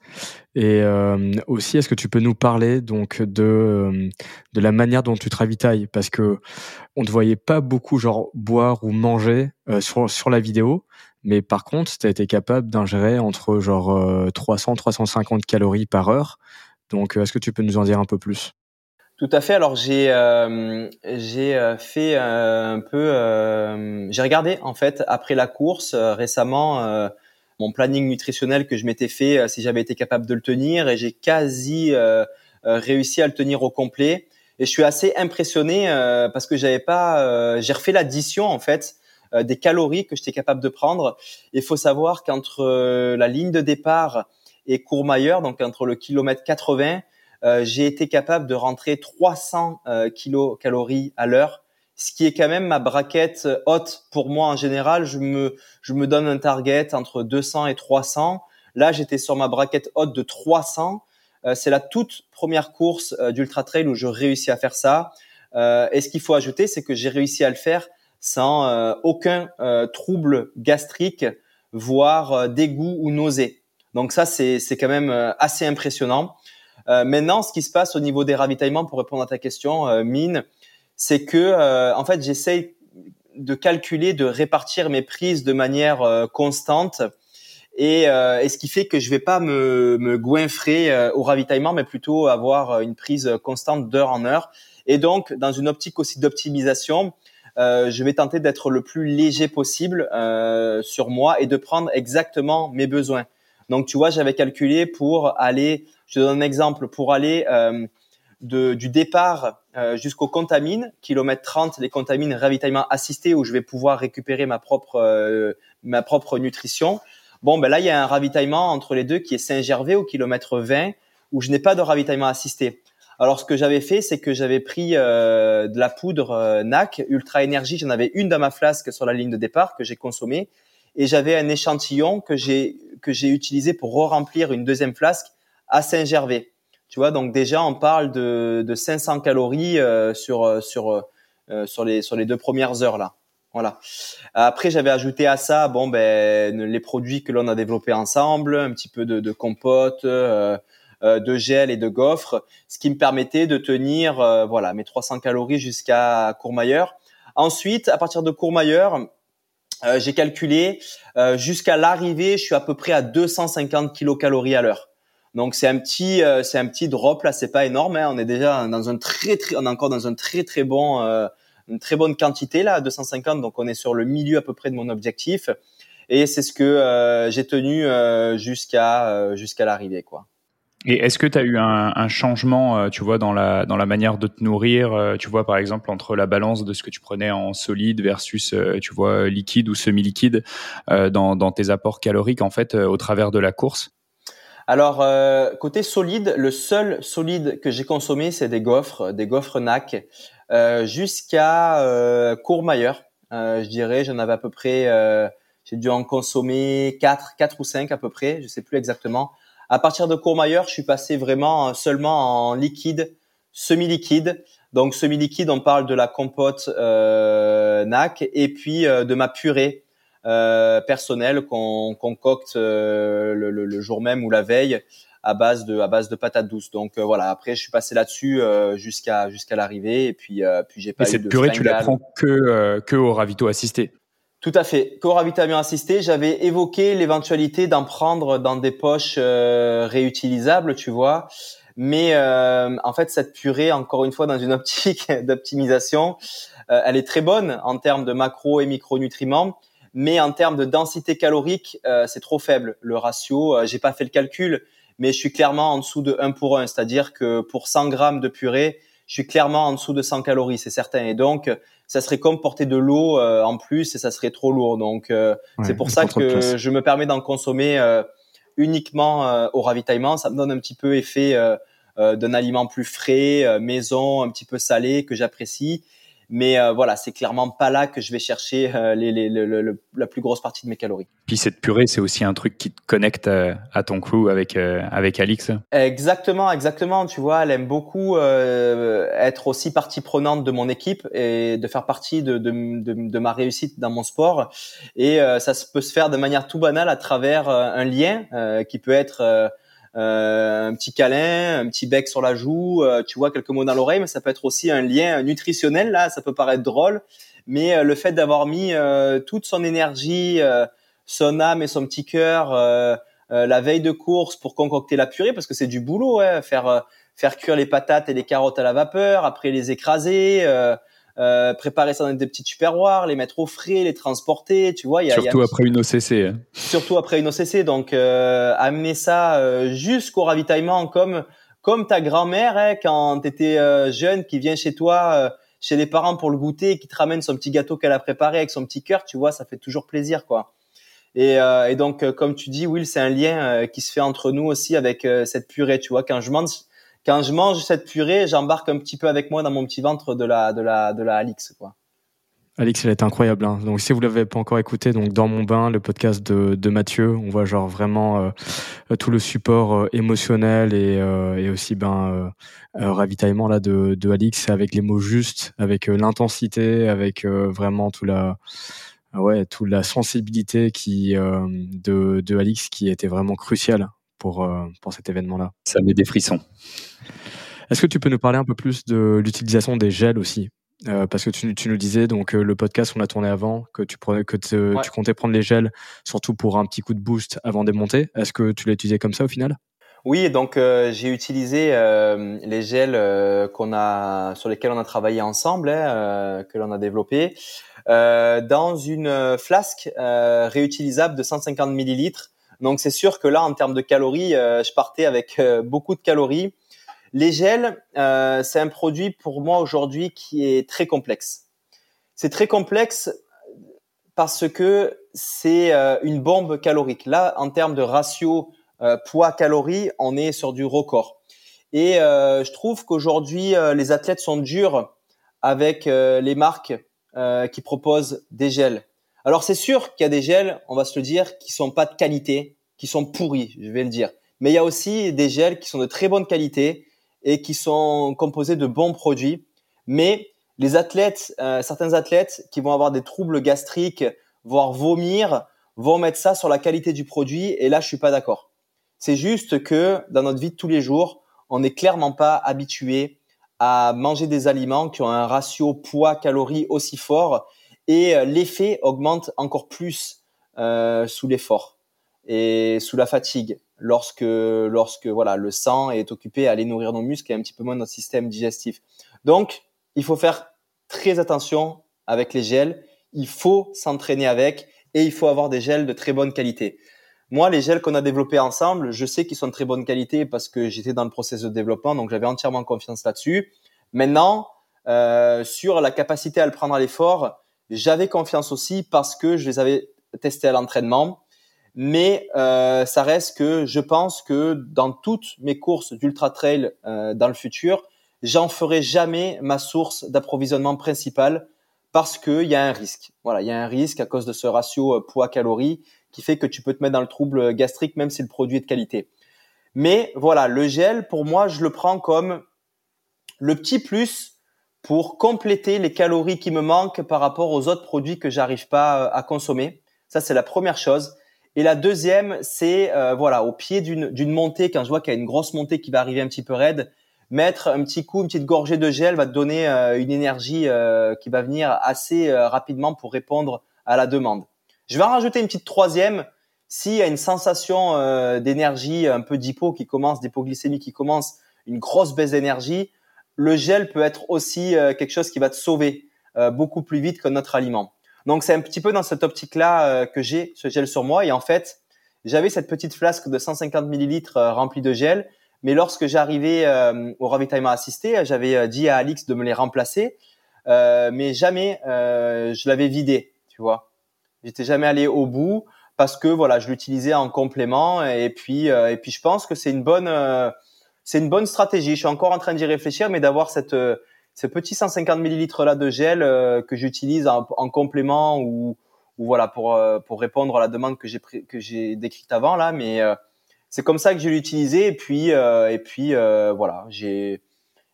Et euh, aussi, est-ce que tu peux nous parler donc de euh, de la manière dont tu te ravitailles? Parce que on ne voyait pas beaucoup genre boire ou manger euh, sur sur la vidéo, mais par contre, tu as été capable d'ingérer entre genre 300 350 calories par heure. Donc, est-ce que tu peux nous en dire un peu plus? Tout à fait. Alors j'ai euh, j'ai euh, fait euh, un peu j'ai regardé en fait après la course récemment mon planning nutritionnel que je m'étais fait si j'avais été capable de le tenir et j'ai quasi réussi à le tenir au complet et je suis assez impressionné parce que j'avais pas j'ai refait l'addition en fait des calories que j'étais capable de prendre. Il faut savoir qu'entre la ligne de départ et Courmayeur donc entre le kilomètre 80 euh, j'ai été capable de rentrer 300 euh, kilocalories à l'heure, ce qui est quand même ma braquette haute pour moi en général. Je me, je me donne un target entre 200 et 300. Là, j'étais sur ma braquette haute de 300. Euh, c'est la toute première course d'ultra trail où je réussis à faire ça. et ce qu'il faut ajouter, c'est que j'ai réussi à le faire sans aucun trouble gastrique, voire dégoût ou nausée. Donc ça, c'est quand même assez impressionnant. Euh, maintenant, ce qui se passe au niveau des ravitaillements, pour répondre à ta question, euh, Mine, c'est que euh, en fait, j'essaye de calculer, de répartir mes prises de manière constante. Et, et, ce qui fait que je vais pas me, me goinfrer au ravitaillement, mais plutôt avoir une prise constante d'heure en heure. Et donc, dans une optique aussi d'optimisation, euh, je vais tenter d'être le plus léger possible euh, sur moi et de prendre exactement mes besoins. Donc, tu vois, j'avais calculé pour aller je te donne un exemple. Pour aller euh, de, du départ euh, jusqu'au contamine, kilomètre 30, les contamines ravitaillement assisté où je vais pouvoir récupérer ma propre euh, ma propre nutrition. Bon, ben là, il y a un ravitaillement entre les deux qui est Saint-Gervais au kilomètre 20 où je n'ai pas de ravitaillement assisté. Alors, ce que j'avais fait, c'est que j'avais pris euh, de la poudre euh, NAC Ultra Énergie. J'en avais une dans ma flasque sur la ligne de départ que j'ai consommée, et j'avais un échantillon que j'ai que j'ai utilisé pour re-remplir une deuxième flasque à Saint-Gervais. Tu vois, donc déjà on parle de, de 500 calories euh, sur euh, sur euh, sur les sur les deux premières heures là. Voilà. Après, j'avais ajouté à ça, bon ben les produits que l'on a développés ensemble, un petit peu de, de compote, de gel et de gaufres, ce qui me permettait de tenir voilà mes 300 calories jusqu'à Courmayeur. Ensuite, à partir de Courmayeur, j'ai calculé jusqu'à l'arrivée, je suis à peu près à 250 kilocalories à l'heure. Donc c'est un petit euh, c'est un petit drop là, c'est pas énorme. Hein. On est déjà dans un très très on est encore dans un très très bon euh, une très bonne quantité là, 250. Donc on est sur le milieu à peu près de mon objectif. Et c'est ce que euh, j'ai tenu jusqu'à jusqu'à l'arrivée quoi. Et est-ce que tu as eu un, un, changement, tu vois, dans la, dans la manière de te nourrir, tu vois, par exemple, entre la balance de ce que tu prenais en solide versus, tu vois, liquide ou semi-liquide dans, dans tes apports caloriques, en fait, au travers de la course? Alors, euh, côté solide, le seul solide que j'ai consommé, c'est des gaufres, des gaufres NAC, euh, jusqu'à euh, Courmayeur. je dirais. J'en avais à peu près, j'ai dû en consommer 4, 4 ou 5 à peu près, je sais plus exactement. À partir de Courmayeur, je suis passé vraiment seulement en liquide, semi-liquide. Donc semi-liquide, on parle de la compote euh, NAC et puis euh, de ma purée euh, personnelle qu'on concocte euh, le, le, le, jour même ou la veille à base de à base de patates douces. Donc euh, voilà, après je suis passé là-dessus jusqu'à jusqu'à l'arrivée et puis puis j'ai pas et cette purée, tu la prends que que au ravito assisté. Tout à fait. Qu'au ravitaillement assisté, j'avais évoqué l'éventualité d'en prendre dans des poches réutilisables, tu vois. Mais euh, en fait, cette purée, encore une fois, dans une [laughs] optique d'optimisation, euh, elle est très bonne en termes de macro et micronutriments, mais en termes de densité calorique, euh, c'est trop faible. Le ratio, j'ai pas fait le calcul, mais je suis clairement en dessous de 1 pour 1, c'est-à-dire que pour 100 grammes de purée, je suis clairement en dessous de 100 calories, c'est certain. Et donc, ça serait comme porter de l'eau en plus et ça serait trop lourd. Donc, c'est pour ça que je me permets d'en consommer uniquement au ravitaillement. Ça me donne un petit peu effet euh, d'un aliment plus frais, euh, maison, un petit peu salé que j'apprécie. Mais euh, voilà, c'est clairement pas là que je vais chercher les, les, la plus grosse partie de mes calories. Puis cette purée, c'est aussi un truc qui te connecte à, ton crew avec avec Alix. Exactement, exactement. Tu vois, elle aime beaucoup être aussi partie prenante de mon équipe et de faire partie de, de, de, de ma réussite dans mon sport. Et ça peut se faire de manière tout banale à travers un lien qui peut être euh, un petit câlin, un petit bec sur la joue, euh, tu vois quelques mots dans l'oreille, mais ça peut être aussi un lien nutritionnel. Là, ça peut paraître drôle, mais euh, le fait d'avoir mis toute son énergie, son âme et son petit cœur la veille de course pour concocter la purée, parce que c'est du boulot, hein, faire faire cuire les patates et les carottes à la vapeur, après les écraser. Euh, préparer ça dans des petits tupperwares, les mettre au frais, les transporter, tu vois. Y a, Surtout après une OCC. Hein. Surtout après une OCC, donc euh, amener ça euh, jusqu'au ravitaillement comme comme ta grand-mère hein, quand t'étais euh, jeune, qui vient chez toi, chez les parents pour le goûter, qui te ramène son petit gâteau qu'elle a préparé avec son petit cœur, tu vois, ça fait toujours plaisir, quoi. Et, et donc, comme tu dis, Will, c'est un lien qui se fait entre nous aussi avec cette purée, tu vois. Quand je mange quand je mange cette purée, j'embarque un petit peu avec moi dans mon petit ventre de la de la de la Alix quoi. Alix, elle est incroyable. Hein. Donc, si vous l'avez pas encore écouté, donc dans mon bain, le podcast de, de Mathieu, on voit genre vraiment euh, tout le support euh, émotionnel et, euh, et aussi ben ravitaillement là de, de Alix avec les mots justes, avec l'intensité, avec vraiment tout la ouais toute la sensibilité qui de de Alix qui était vraiment cruciale pour, euh, pour cet événement-là. Ça met des frissons. Est-ce que tu peux nous parler un peu plus de l'utilisation des gels aussi? Euh, parce que tu, tu, nous disais donc euh, le podcast on l'a tourné avant que tu prenais que tu comptais prendre les gels surtout pour un petit coup de boost avant des montées. Est-ce que tu l'as utilisé comme ça au final? Oui, donc j'ai utilisé les gels qu'on a sur lesquels on a travaillé ensemble, hein, que l'on a développé dans une flasque réutilisable de 150 millilitres donc c'est sûr que là, en termes de calories, euh, je partais avec euh, beaucoup de calories. Les gels, euh, c'est un produit pour moi aujourd'hui qui est très complexe. C'est très complexe parce que c'est une bombe calorique. Là, en termes de ratio poids-calories, on est sur du record. Et je trouve qu'aujourd'hui, les athlètes sont durs avec les marques qui proposent des gels. Alors c'est sûr qu'il y a des gels, on va se le dire, qui sont pas de qualité, qui sont pourris, je vais le dire. Mais il y a aussi des gels qui sont de très bonne qualité et qui sont composés de bons produits. Mais les athlètes, euh, certains athlètes qui vont avoir des troubles gastriques, voire vomir, vont mettre ça sur la qualité du produit. Et là, je suis pas d'accord. C'est juste que dans notre vie de tous les jours, on n'est clairement pas habitué à manger des aliments qui ont un ratio poids-calories aussi fort et euh, l'effet augmente encore plus euh, sous l'effort et sous la fatigue lorsque lorsque voilà le sang est occupé à aller nourrir nos muscles et un petit peu moins notre système digestif. Donc il faut faire très attention avec les gels. Il faut s'entraîner avec et il faut avoir des gels de très bonne qualité. Moi, les gels qu'on a développés ensemble, je sais qu'ils sont de très bonne qualité parce que j'étais dans le processus de développement, donc j'avais entièrement confiance là-dessus. Maintenant, euh, sur la capacité à le prendre à l'effort, j'avais confiance aussi parce que je les avais testés à l'entraînement. Mais euh, ça reste que je pense que dans toutes mes courses d'ultra trail euh, dans le futur, j'en ferai jamais ma source d'approvisionnement principale parce qu'il y a un risque. Voilà, il y a un risque à cause de ce ratio euh, poids-calories qui fait que tu peux te mettre dans le trouble gastrique même si le produit est de qualité. Mais voilà, le gel, pour moi, je le prends comme le petit plus pour compléter les calories qui me manquent par rapport aux autres produits que j'arrive pas euh, à consommer. Ça, c'est la première chose. Et la deuxième, c'est euh, voilà, au pied d'une montée, quand je vois qu'il y a une grosse montée qui va arriver un petit peu raide, mettre un petit coup, une petite gorgée de gel va te donner euh, une énergie qui va venir assez rapidement pour répondre à la demande. Je vais en rajouter une petite troisième. S'il y a une sensation d'énergie, un peu d'hypo qui commence, d'hypoglycémie qui commence, une grosse baisse d'énergie, le gel peut être aussi euh, quelque chose qui va te sauver euh, beaucoup plus vite que notre aliment. Donc c'est un petit peu dans cette optique-là euh, que j'ai ce gel sur moi. Et en fait, j'avais cette petite flasque de 150 millilitres remplie de gel. Mais lorsque j'arrivais au ravitaillement assisté, j'avais dit à Alix de me les remplacer. mais jamais je l'avais vidé, tu vois. J'étais jamais allé au bout parce que voilà, je l'utilisais en complément. Et puis, et puis je pense que c'est une bonne c'est une bonne stratégie. Je suis encore en train d'y réfléchir, mais d'avoir cette euh, ce petit 150 millilitres là de gel euh, que j'utilise en, complément ou, ou voilà pour euh, pour répondre à la demande que j'ai que j'ai décrite avant là. Mais c'est comme ça que je l'ai utilisé et puis et puis voilà j'ai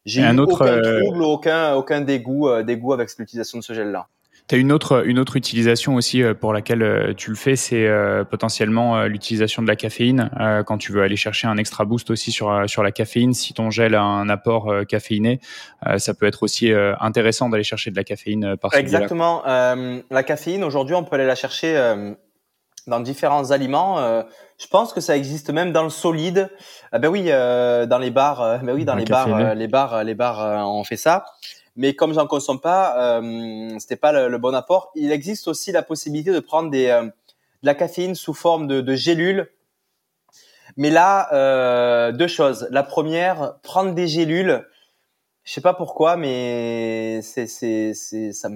j'ai eu aucun trouble, aucun aucun dégoût dégoût avec l'utilisation de ce gel là. Tu as une autre, une autre utilisation aussi euh, pour laquelle euh, tu le fais, c'est euh, potentiellement l'utilisation de la caféine quand tu veux aller chercher un extra boost aussi sur, sur la caféine. Si ton gel a un apport caféiné, ça peut être aussi intéressant d'aller chercher de la caféine par Exactement. la caféine, aujourd'hui, on peut aller la chercher dans différents aliments. je pense que ça existe même dans le solide. Ah ben oui, dans les bars, ben oui, dans les bars, les bars, les bars, on fait ça mais comme j'en consomme pas, euh, c'était pas le, bon apport. Il existe aussi la possibilité de prendre des, euh, de la caféine sous forme de, de gélules. Mais là, euh, deux choses. La première, prendre des gélules. Je sais pas pourquoi, mais c'est c'est c'est ça.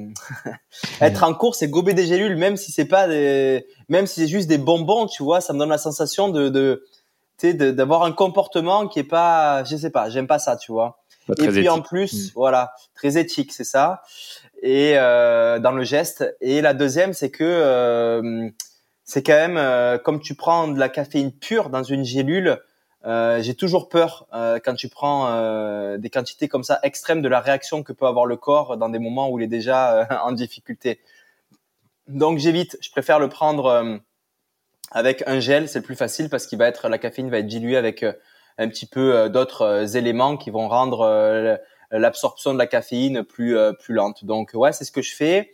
[laughs] Être en course et gober des gélules, même si c'est pas des, même si c'est juste des bonbons, tu vois, ça me donne la sensation de de d'avoir un comportement qui est pas, je sais pas, j'aime pas ça, tu vois et puis en plus, mm. voilà, très éthique, c'est ça. Et euh, dans le geste. Et la deuxième, c'est que euh, c'est quand même euh, comme tu prends de la caféine pure dans une gélule. J'ai toujours peur quand tu prends des quantités comme ça extrêmes de la réaction que peut avoir le corps dans des moments où il est déjà [laughs] en difficulté. Donc j'évite. Je préfère le prendre avec un gel, c'est le plus facile parce qu'il va être la caféine va être diluée avec un petit peu euh, d'autres euh, éléments qui vont rendre euh, l'absorption de la caféine plus plus lente. Donc ouais, c'est ce que je fais.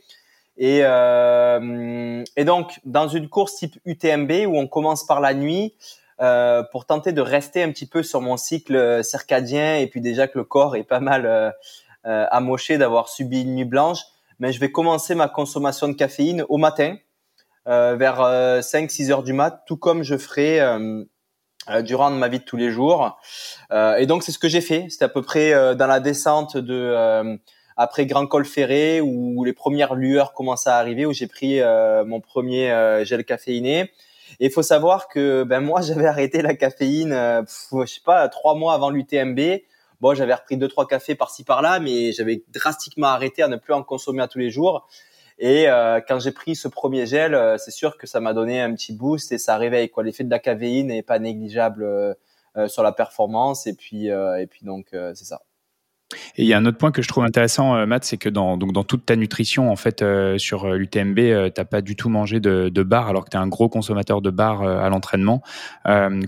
Et, et donc dans une course type UTMB où on commence par la nuit, euh, pour tenter de rester un petit peu sur mon cycle circadien et puis déjà que le corps est pas mal euh, amoché d'avoir subi une nuit blanche, mais je vais commencer ma consommation de caféine au matin vers 5-6 heures du mat, tout comme je ferai euh, durant ma vie de tous les jours. Euh, et donc c'est ce que j'ai fait. C'était à peu près euh, dans la descente de après Grand Col Ferré où les premières lueurs commencent à arriver, où j'ai pris mon premier gel caféiné. Et il faut savoir que ben moi [laughs] j'avais arrêté la caféine, je sais pas, trois mois avant l'UTMB. Bon, j'avais repris deux trois cafés par-ci par-là, mais j'avais drastiquement arrêté à ne plus en consommer à tous les jours. Et euh, quand j'ai pris ce premier gel, euh, c'est sûr que ça m'a donné un petit boost et ça réveille quoi. L'effet de la caféine n'est pas négligeable euh, sur la performance et puis et puis donc c'est ça. Et il y a un autre point que je trouve intéressant, euh, Matt, c'est que dans, donc dans toute ta nutrition, en fait, euh, sur euh, l'UTMB, tu t'as pas du tout mangé de, de bar, alors que tu es un gros consommateur de bar à l'entraînement.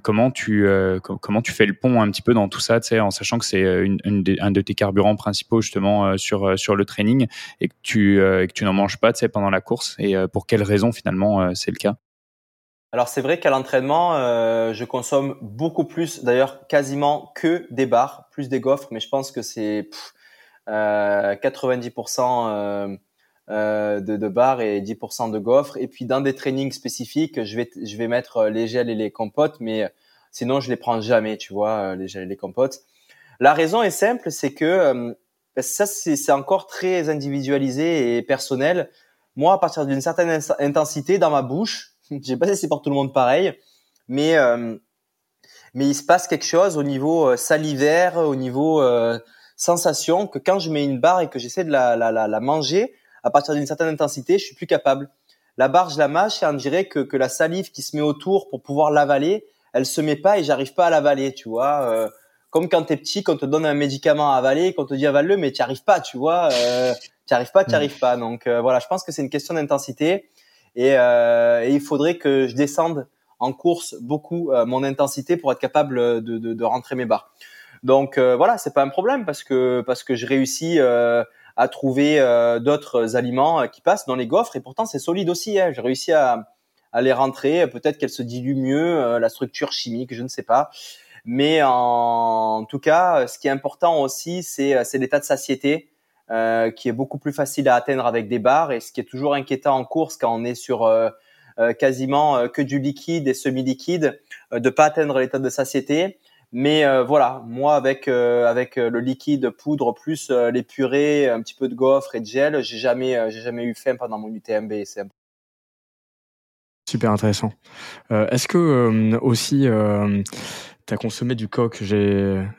comment tu comment tu fais le pont un petit peu dans tout ça, en sachant que c'est une, un de tes carburants principaux justement sur sur le training et que tu que tu n'en manges pas, pendant la course. Et pour quelles raisons finalement c'est le cas? Alors c'est vrai qu'à l'entraînement, euh, je consomme beaucoup plus, d'ailleurs quasiment que des bars, plus des gaufres, mais je pense que c'est euh, 90% euh, euh, de, de bars et 10% de gaufres. Et puis dans des trainings spécifiques, je vais, je vais mettre les gels et les compotes, mais sinon je les prends jamais, tu vois, les gels et les compotes. La raison est simple, c'est que ça c'est encore très individualisé et personnel. Moi, à partir d'une certaine intensité dans ma bouche, je sais pas si c'est pour tout le monde pareil, mais euh, mais il se passe quelque chose au niveau euh, salivaire, au niveau euh, sensation, que quand je mets une barre et que j'essaie de la, la, la, la, manger, à partir d'une certaine intensité, je suis plus capable. La barre, je la mâche et on dirait que, que la salive qui se met autour pour pouvoir l'avaler, elle se met pas et j'arrive pas à l'avaler, tu vois. Euh, comme quand t'es petit, quand on te donne un médicament à avaler, qu'on te dit avale-le, mais tu arrives pas, tu vois. Euh, tu arrives pas, tu arrives pas. Donc euh, voilà, je pense que c'est une question d'intensité et, euh, et, il faudrait que je descende en course beaucoup euh, mon intensité pour être capable de, de, de rentrer mes barres. Donc euh, voilà, c'est pas un problème parce que parce que je réussis euh, à trouver euh, d'autres aliments qui passent dans les gaufres et pourtant c'est solide aussi. Hein. J'ai réussi à, à les rentrer. Peut-être qu'elles se diluent mieux, la structure chimique, je ne sais pas. Mais en, tout cas, ce qui est important aussi, c'est l'état de satiété. Euh, qui est beaucoup plus facile à atteindre avec des barres et ce qui est toujours inquiétant en course quand on est sur euh, euh, quasiment que du liquide et semi-liquide, de pas atteindre l'état de satiété. Mais voilà, moi avec avec le liquide poudre plus les purées, un petit peu de gaufre et de gel, j'ai jamais j'ai jamais eu faim pendant mon UTMB. C'est Super intéressant. Euh, Est-ce que aussi tu as consommé du coq.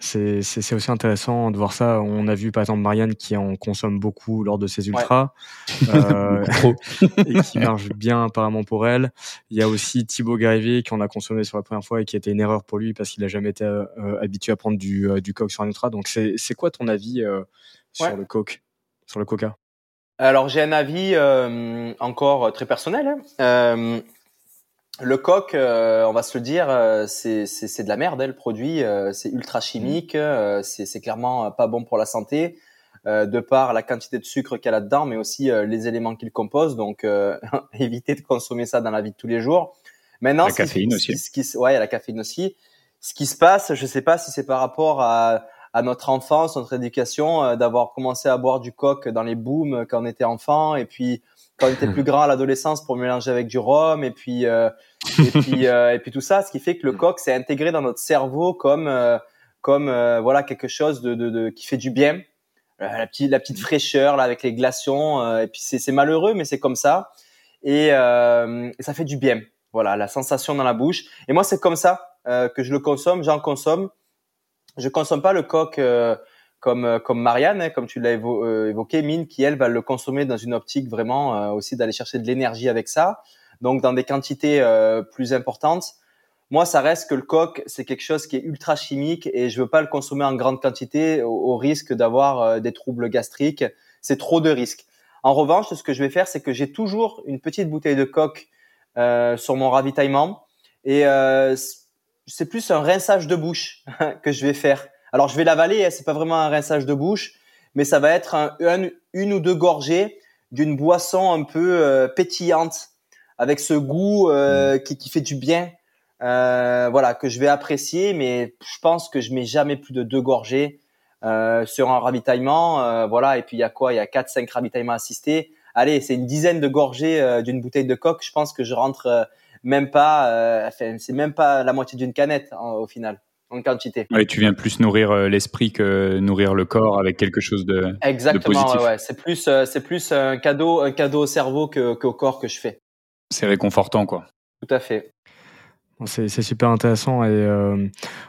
C'est aussi intéressant de voir ça. On a vu par exemple Marianne qui en consomme beaucoup lors de ses ultras [laughs] euh, et qui marche bien apparemment pour elle. Il y a aussi Thibaut Garivier qui en a consommé sur la première fois et qui était une erreur pour lui parce qu'il a jamais été euh, habitué à prendre du, euh, du coq sur un ultra. Donc c'est quoi ton avis euh, sur le coq, sur le coca? Alors j'ai un avis encore très personnel. Hein. Le coq, euh, on va se le dire, euh, c'est de la merde, hein, le produit. Euh, c'est ultra chimique, mmh. c'est clairement pas bon pour la santé, de par la quantité de sucre qu'il y a là-dedans, mais aussi les éléments qu'il compose. Donc, [laughs] évitez de consommer ça dans la vie de tous les jours. Maintenant, la caféine aussi. Ce qui, ouais, la caféine aussi. Ce qui se passe, je sais pas si c'est par rapport à, à, notre enfance, notre éducation, d'avoir commencé à boire du coq dans les booms quand on était enfant, et puis quand on était plus grand à l'adolescence pour mélanger avec du rhum et puis euh, et puis [laughs] euh, et puis tout ça, ce qui fait que le coq s'est intégré dans notre cerveau comme euh, comme euh, voilà quelque chose de, de, de, qui fait du bien, la petite la petite fraîcheur là avec les glaçons et puis c'est c'est malheureux mais c'est comme ça et, et, ça fait du bien. Voilà, la sensation dans la bouche. Et moi c'est comme ça que je le consomme, j'en consomme. Je consomme pas le coq comme euh, comme Marianne, hein, comme tu l'as euh, évoqué, Mine, qui elle va le consommer dans une optique vraiment euh, aussi d'aller chercher de l'énergie avec ça, donc dans des quantités plus importantes. Moi, ça reste que le coq, c'est quelque chose qui est ultra chimique et je veux pas le consommer en grande quantité au, risque d'avoir des troubles gastriques. C'est trop de risques. En revanche, ce que je vais faire, c'est que j'ai toujours une petite bouteille de coq sur mon ravitaillement et c'est plus un rinçage de bouche [laughs] que je vais faire. Alors je vais l'avaler, hein, c'est pas vraiment un rinçage de bouche, mais ça va être un, une ou deux gorgées d'une boisson un peu euh, pétillante, avec ce goût euh, mmh. qui, qui, fait du bien, euh, voilà que je vais apprécier. Mais je pense que je mets jamais plus de deux gorgées euh, sur un ravitaillement, euh, voilà. Et puis il y a quoi? Il y a quatre, cinq ravitaillements assistés. Allez, c'est une dizaine de gorgées d'une bouteille de coque. Je pense que je rentre même pas, enfin, c'est même pas la moitié d'une canette hein, au final en quantité. Ouais, tu viens plus nourrir euh, l'esprit que nourrir le corps avec quelque chose de exactement. De ouais, ouais. C'est plus euh, c'est plus un cadeau un cadeau au cerveau que qu'au corps que je fais. C'est réconfortant quoi. Tout à fait. C'est super intéressant et euh,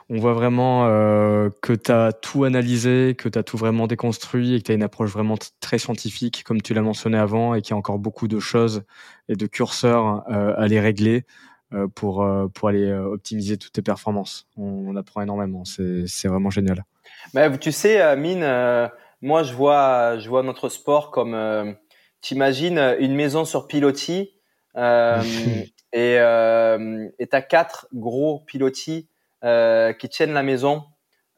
on voit vraiment euh, que tu as tout analysé, que tu as tout vraiment déconstruit et que tu as une approche vraiment très scientifique, comme tu l'as mentionné avant, et qu'il y a encore beaucoup de choses et de curseurs euh, à les régler. Euh, pour, euh, pour aller euh, optimiser toutes tes performances. On, apprend énormément, c'est vraiment génial. Mais tu sais, Mine, moi je vois, je vois notre sport comme, t'imagines une maison sur pilotis [laughs] euh, et et t'as quatre gros pilotis qui tiennent la maison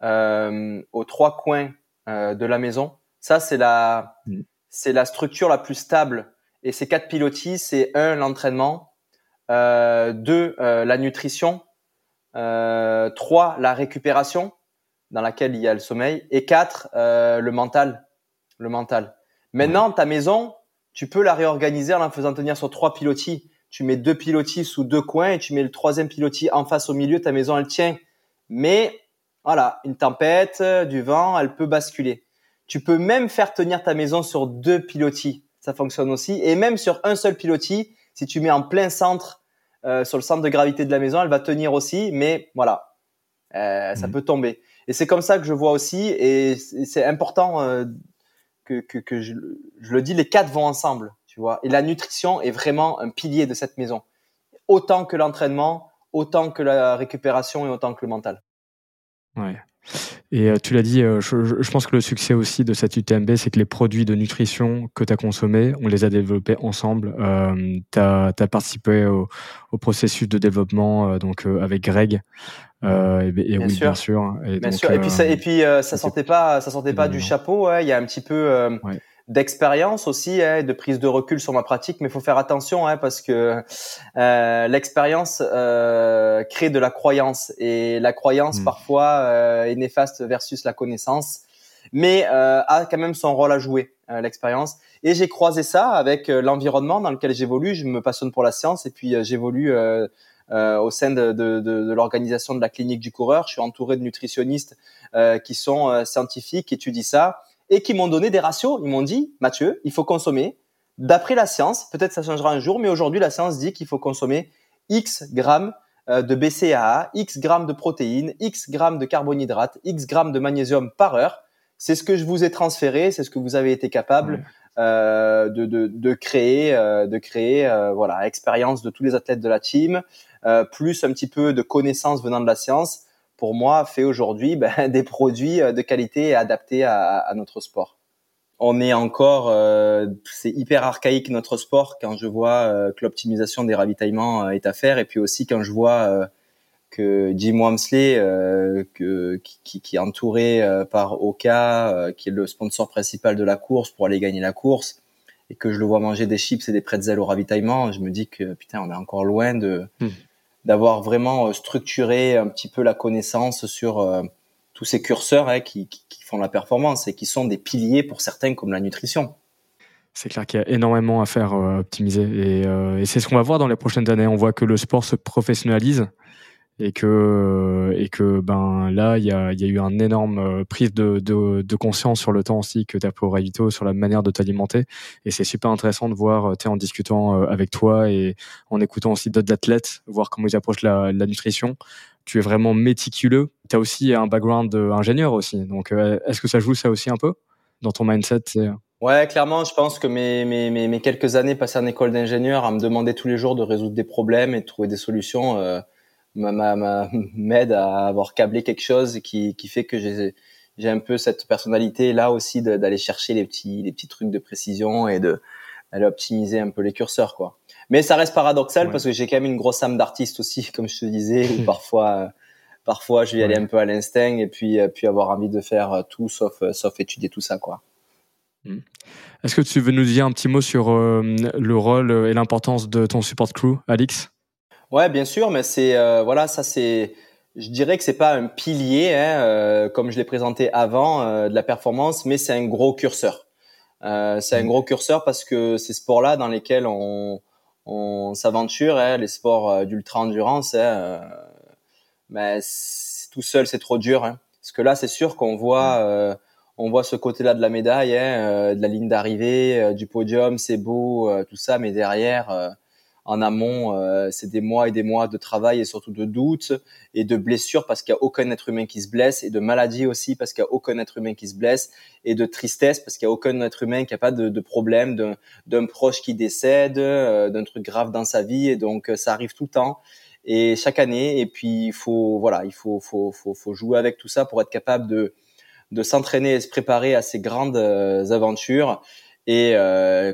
aux trois coins de la maison. Ça c'est la mm. c'est la structure la plus stable. Et ces quatre pilotis, c'est un l'entraînement, euh, deux, euh, la nutrition. Euh, trois, la récupération, dans laquelle il y a le sommeil. Et quatre, le mental. Le mental. Maintenant, ta maison, tu peux la réorganiser en la faisant tenir sur trois pilotis. Tu mets deux pilotis sous deux coins et tu mets le troisième pilotis en face au milieu. Ta maison, elle tient. Mais voilà, une tempête, du vent, elle peut basculer. Tu peux même faire tenir ta maison sur deux pilotis. Ça fonctionne aussi. Et même sur un seul pilotis, si tu mets en plein centre euh, sur le centre de gravité de la maison, elle va tenir aussi, mais voilà, euh, ça mhm. peut tomber. Et c'est comme ça que je vois aussi, et c'est important euh, que, que, que je, je, le dis, les quatre vont ensemble, tu vois. Et la nutrition est vraiment un pilier de cette maison, autant que l'entraînement, autant que la récupération et autant que le mental. Ouais. Et euh, tu l'as dit, euh, je, pense que le succès aussi de cette UTMB, c'est que les produits de nutrition que tu as consommés, on les a développés ensemble. Euh, tu as, participé au, processus de développement donc avec Greg. et, bien, oui, sûr. bien sûr. Et, bien sûr. et puis, ça, et puis ça sortait pas, ça sortait pas du chapeau. Il y a un petit peu d'expérience aussi, hein, de prise de recul sur ma pratique, mais il faut faire attention hein, parce que euh, l'expérience euh, crée de la croyance et la croyance hmm. parfois euh, est néfaste versus la connaissance, mais euh, a quand même son rôle à jouer euh, l'expérience. Et j'ai croisé ça avec euh, l'environnement dans lequel j'évolue. Je me passionne pour la science et puis j'évolue. au sein de, de, de, de l'organisation de la clinique du coureur, je suis entouré de nutritionnistes qui sont scientifiques, qui étudient ça, et qui m'ont donné des ratios. Ils m'ont dit, Mathieu, il faut consommer, d'après la science, peut-être ça changera un jour, mais aujourd'hui, la science dit qu'il faut consommer X grammes euh, de BCAA, X grammes de protéines, X grammes de carbohydrates, X grammes de magnésium par heure. C'est ce que je vous ai transféré, c'est ce que vous avez été capable euh, de, de, de, créer, euh, de créer, euh, voilà, expérience de tous les athlètes de la team, plus un petit peu de connaissances venant de la science pour moi, fait aujourd'hui ben, [laughs] des produits euh, de qualité adaptés à, notre sport. On est encore, euh, c'est hyper archaïque notre sport quand je vois euh, que l'optimisation des ravitaillements est à faire et puis aussi quand je vois que Jim Wamsley, qui, est entouré par Oka, qui est le sponsor principal de la course pour aller gagner la course, et que je le vois manger des chips et des pretzels au ravitaillement, je me dis que putain, on est encore loin de, hmm d'avoir vraiment euh, structuré un petit peu la connaissance sur euh, tous ces curseurs hein, qui, font la performance et qui sont des piliers pour certains comme la nutrition. C'est clair qu'il y a énormément à faire euh, optimiser et, et c'est ce qu'on va voir dans les prochaines années. On voit que le sport se professionnalise et que et que ben là il y a, y a eu un énorme euh, prise de, de, conscience sur le temps aussi que tu as pour Ravito sur la manière de t'alimenter. Et c'est super intéressant de voir euh, en discutant euh, avec toi et en écoutant aussi d'autres athlètes voir comment ils approchent la, nutrition. Tu es vraiment méticuleux. Tu as aussi un background d'ingénieur aussi. Donc est-ce que ça joue ça aussi un peu dans ton mindset Ouais, clairement, je pense que mes, mes, mes, quelques années passées en école d'ingénieur à me demander tous les jours de résoudre des problèmes et de trouver des solutions, euh, m'aide à avoir câblé quelque chose qui, qui fait que j'ai j'ai un peu cette personnalité là aussi d'aller chercher les petits les petits trucs de précision et de d'aller optimiser un peu les curseurs quoi. Mais ça reste paradoxal parce que j'ai quand même une grosse âme d'artiste aussi [laughs] comme je te disais où [laughs] parfois parfois je vais aller un peu à l'instinct et puis puis avoir envie de faire tout sauf sauf étudier tout ça quoi. Mmh. Est-ce que tu veux nous dire un petit mot sur euh, le rôle et l'importance de ton support crew, Alix? Ouais, bien sûr, mais c'est euh, voilà, ça c'est, je dirais que c'est pas un pilier hein, euh, comme je l'ai présenté avant euh, de la performance, mais c'est un gros curseur. c'est un mmh. gros curseur parce que ces sports-là dans lesquels on, on s'aventure, hein, les sports d'ultra endurance, hein, mais tout seul c'est trop dur. Hein. Parce que là, c'est sûr qu'on voit, mmh. on voit ce côté-là de la médaille, hein, de la ligne d'arrivée, du podium, c'est beau, tout ça, mais derrière en amont, euh, c'est des mois et des mois de travail et surtout de doutes et de blessures parce qu'il n'y a aucun être humain qui se blesse et de maladies aussi parce qu'il n'y a aucun être humain qui se blesse et de tristesse parce qu'il n'y a aucun être humain qui n'a pas de, de problème d'un proche qui décède, euh, d'un truc grave dans sa vie et donc euh, ça arrive tout le temps et chaque année et puis il faut voilà il faut faut faut, faut jouer avec tout ça pour être capable de de s'entraîner et se préparer à ces grandes aventures et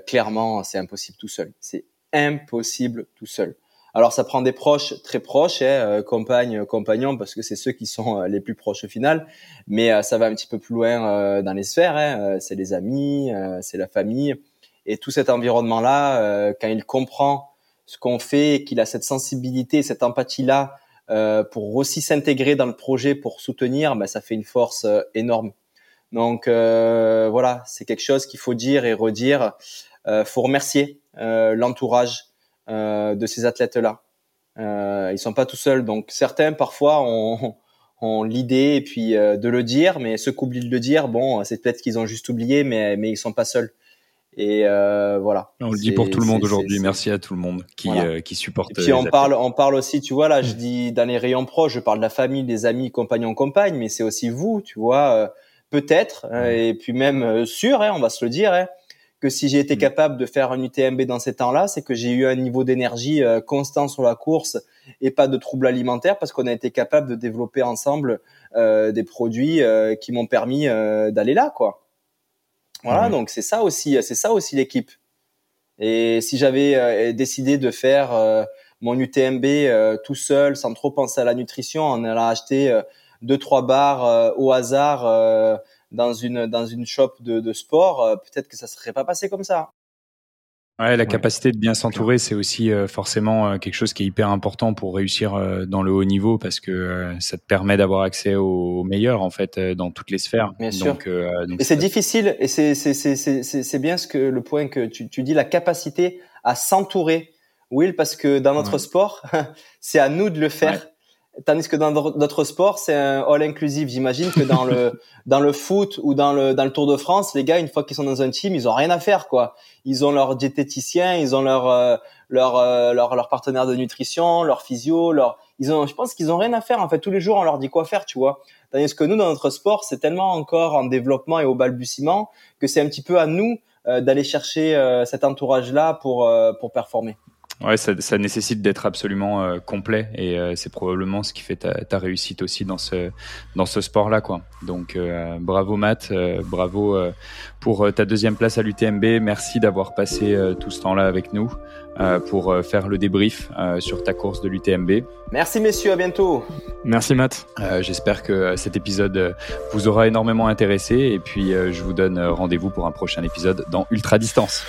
clairement c'est impossible tout seul. C'est impossible tout seul. Alors ça prend des proches très proches, hein, euh, compagnes, compagnons, parce que c'est ceux qui sont euh, les plus proches au final. Mais euh, ça va un petit peu plus loin dans les sphères. Hein, c'est les amis, c'est la famille, et tout cet environnement-là, quand il comprend ce qu'on fait, qu'il a cette sensibilité, cette empathie-là pour aussi s'intégrer dans le projet, pour soutenir, ben, ça fait une force énorme. Donc voilà, c'est quelque chose qu'il faut dire et redire. Euh, faut remercier euh, l'entourage euh, de ces athlètes-là. Euh, ils sont pas tout seuls, donc certains parfois ont, [laughs] ont l'idée et puis de le dire, mais ceux qui oublient de le dire, bon, c'est peut-être qu'ils ont juste oublié, mais mais ils sont pas seuls. Et voilà. On le dit pour tout le monde aujourd'hui. Merci à tout le monde qui qui supporte. Et puis on parle on parle aussi, tu vois là, je dis dans les rayons proches, je parle de la famille, des amis, compagnons, compagnes, mais c'est aussi vous, tu vois peut-être, hein, et puis même sûr, hein, on va se le dire, hein, que si j'ai été mm. capable de faire un UTMB dans ces temps-là, c'est que j'ai eu un niveau d'énergie constant sur la course et pas de troubles alimentaires parce qu'on a été capable de développer ensemble des produits qui m'ont permis d'aller là, quoi. Voilà, donc c'est ça aussi, c'est ça aussi l'équipe. Et si j'avais euh, décidé de faire euh, mon UTMB euh, tout seul, sans trop penser à la nutrition, en allant acheter deux trois bars au hasard dans une dans une shop de, de sport, peut-être que ça serait pas passé comme ça. Ouais, la capacité de bien s'entourer, c'est aussi euh, forcément euh, quelque chose qui est hyper important pour réussir euh, dans le haut niveau parce que ça te permet d'avoir accès aux meilleurs en fait dans toutes les sphères. Bien sûr. et c'est difficile et c'est c'est c'est c'est bien ce que le point que tu tu dis la capacité à s'entourer. Will, parce que dans notre sport, [laughs] c'est à nous de le faire. Tandis que dans d'autres sports, c'est un all inclusive. J'imagine que dans le [laughs] dans le foot ou dans le dans le Tour de France, les gars, une fois qu'ils sont dans un team, ils ont rien à faire quoi. Ils ont leur diététicien, ils ont leur euh, leur, euh, leur leur partenaire de nutrition, leur physio, leur ils ont je pense qu'ils ont rien à faire en fait tous les jours on leur dit quoi faire, tu vois. Tandis que nous dans notre sport, c'est tellement encore en développement et au balbutiement que c'est un petit peu à nous euh, d'aller chercher cet entourage là pour pour performer. Ouais, ça, ça nécessite d'être absolument euh, complet et euh, c'est probablement ce qui fait ta, ta, réussite aussi dans ce dans ce sport-là, quoi. Donc euh, bravo Matt, bravo pour ta deuxième place à l'UTMB. Merci d'avoir passé tout ce temps-là avec nous pour faire le débrief sur ta course de l'UTMB. Merci messieurs, à bientôt. Merci Matt. J'espère que cet épisode vous aura énormément intéressé et puis je vous donne rendez-vous pour un prochain épisode dans Ultra Distance.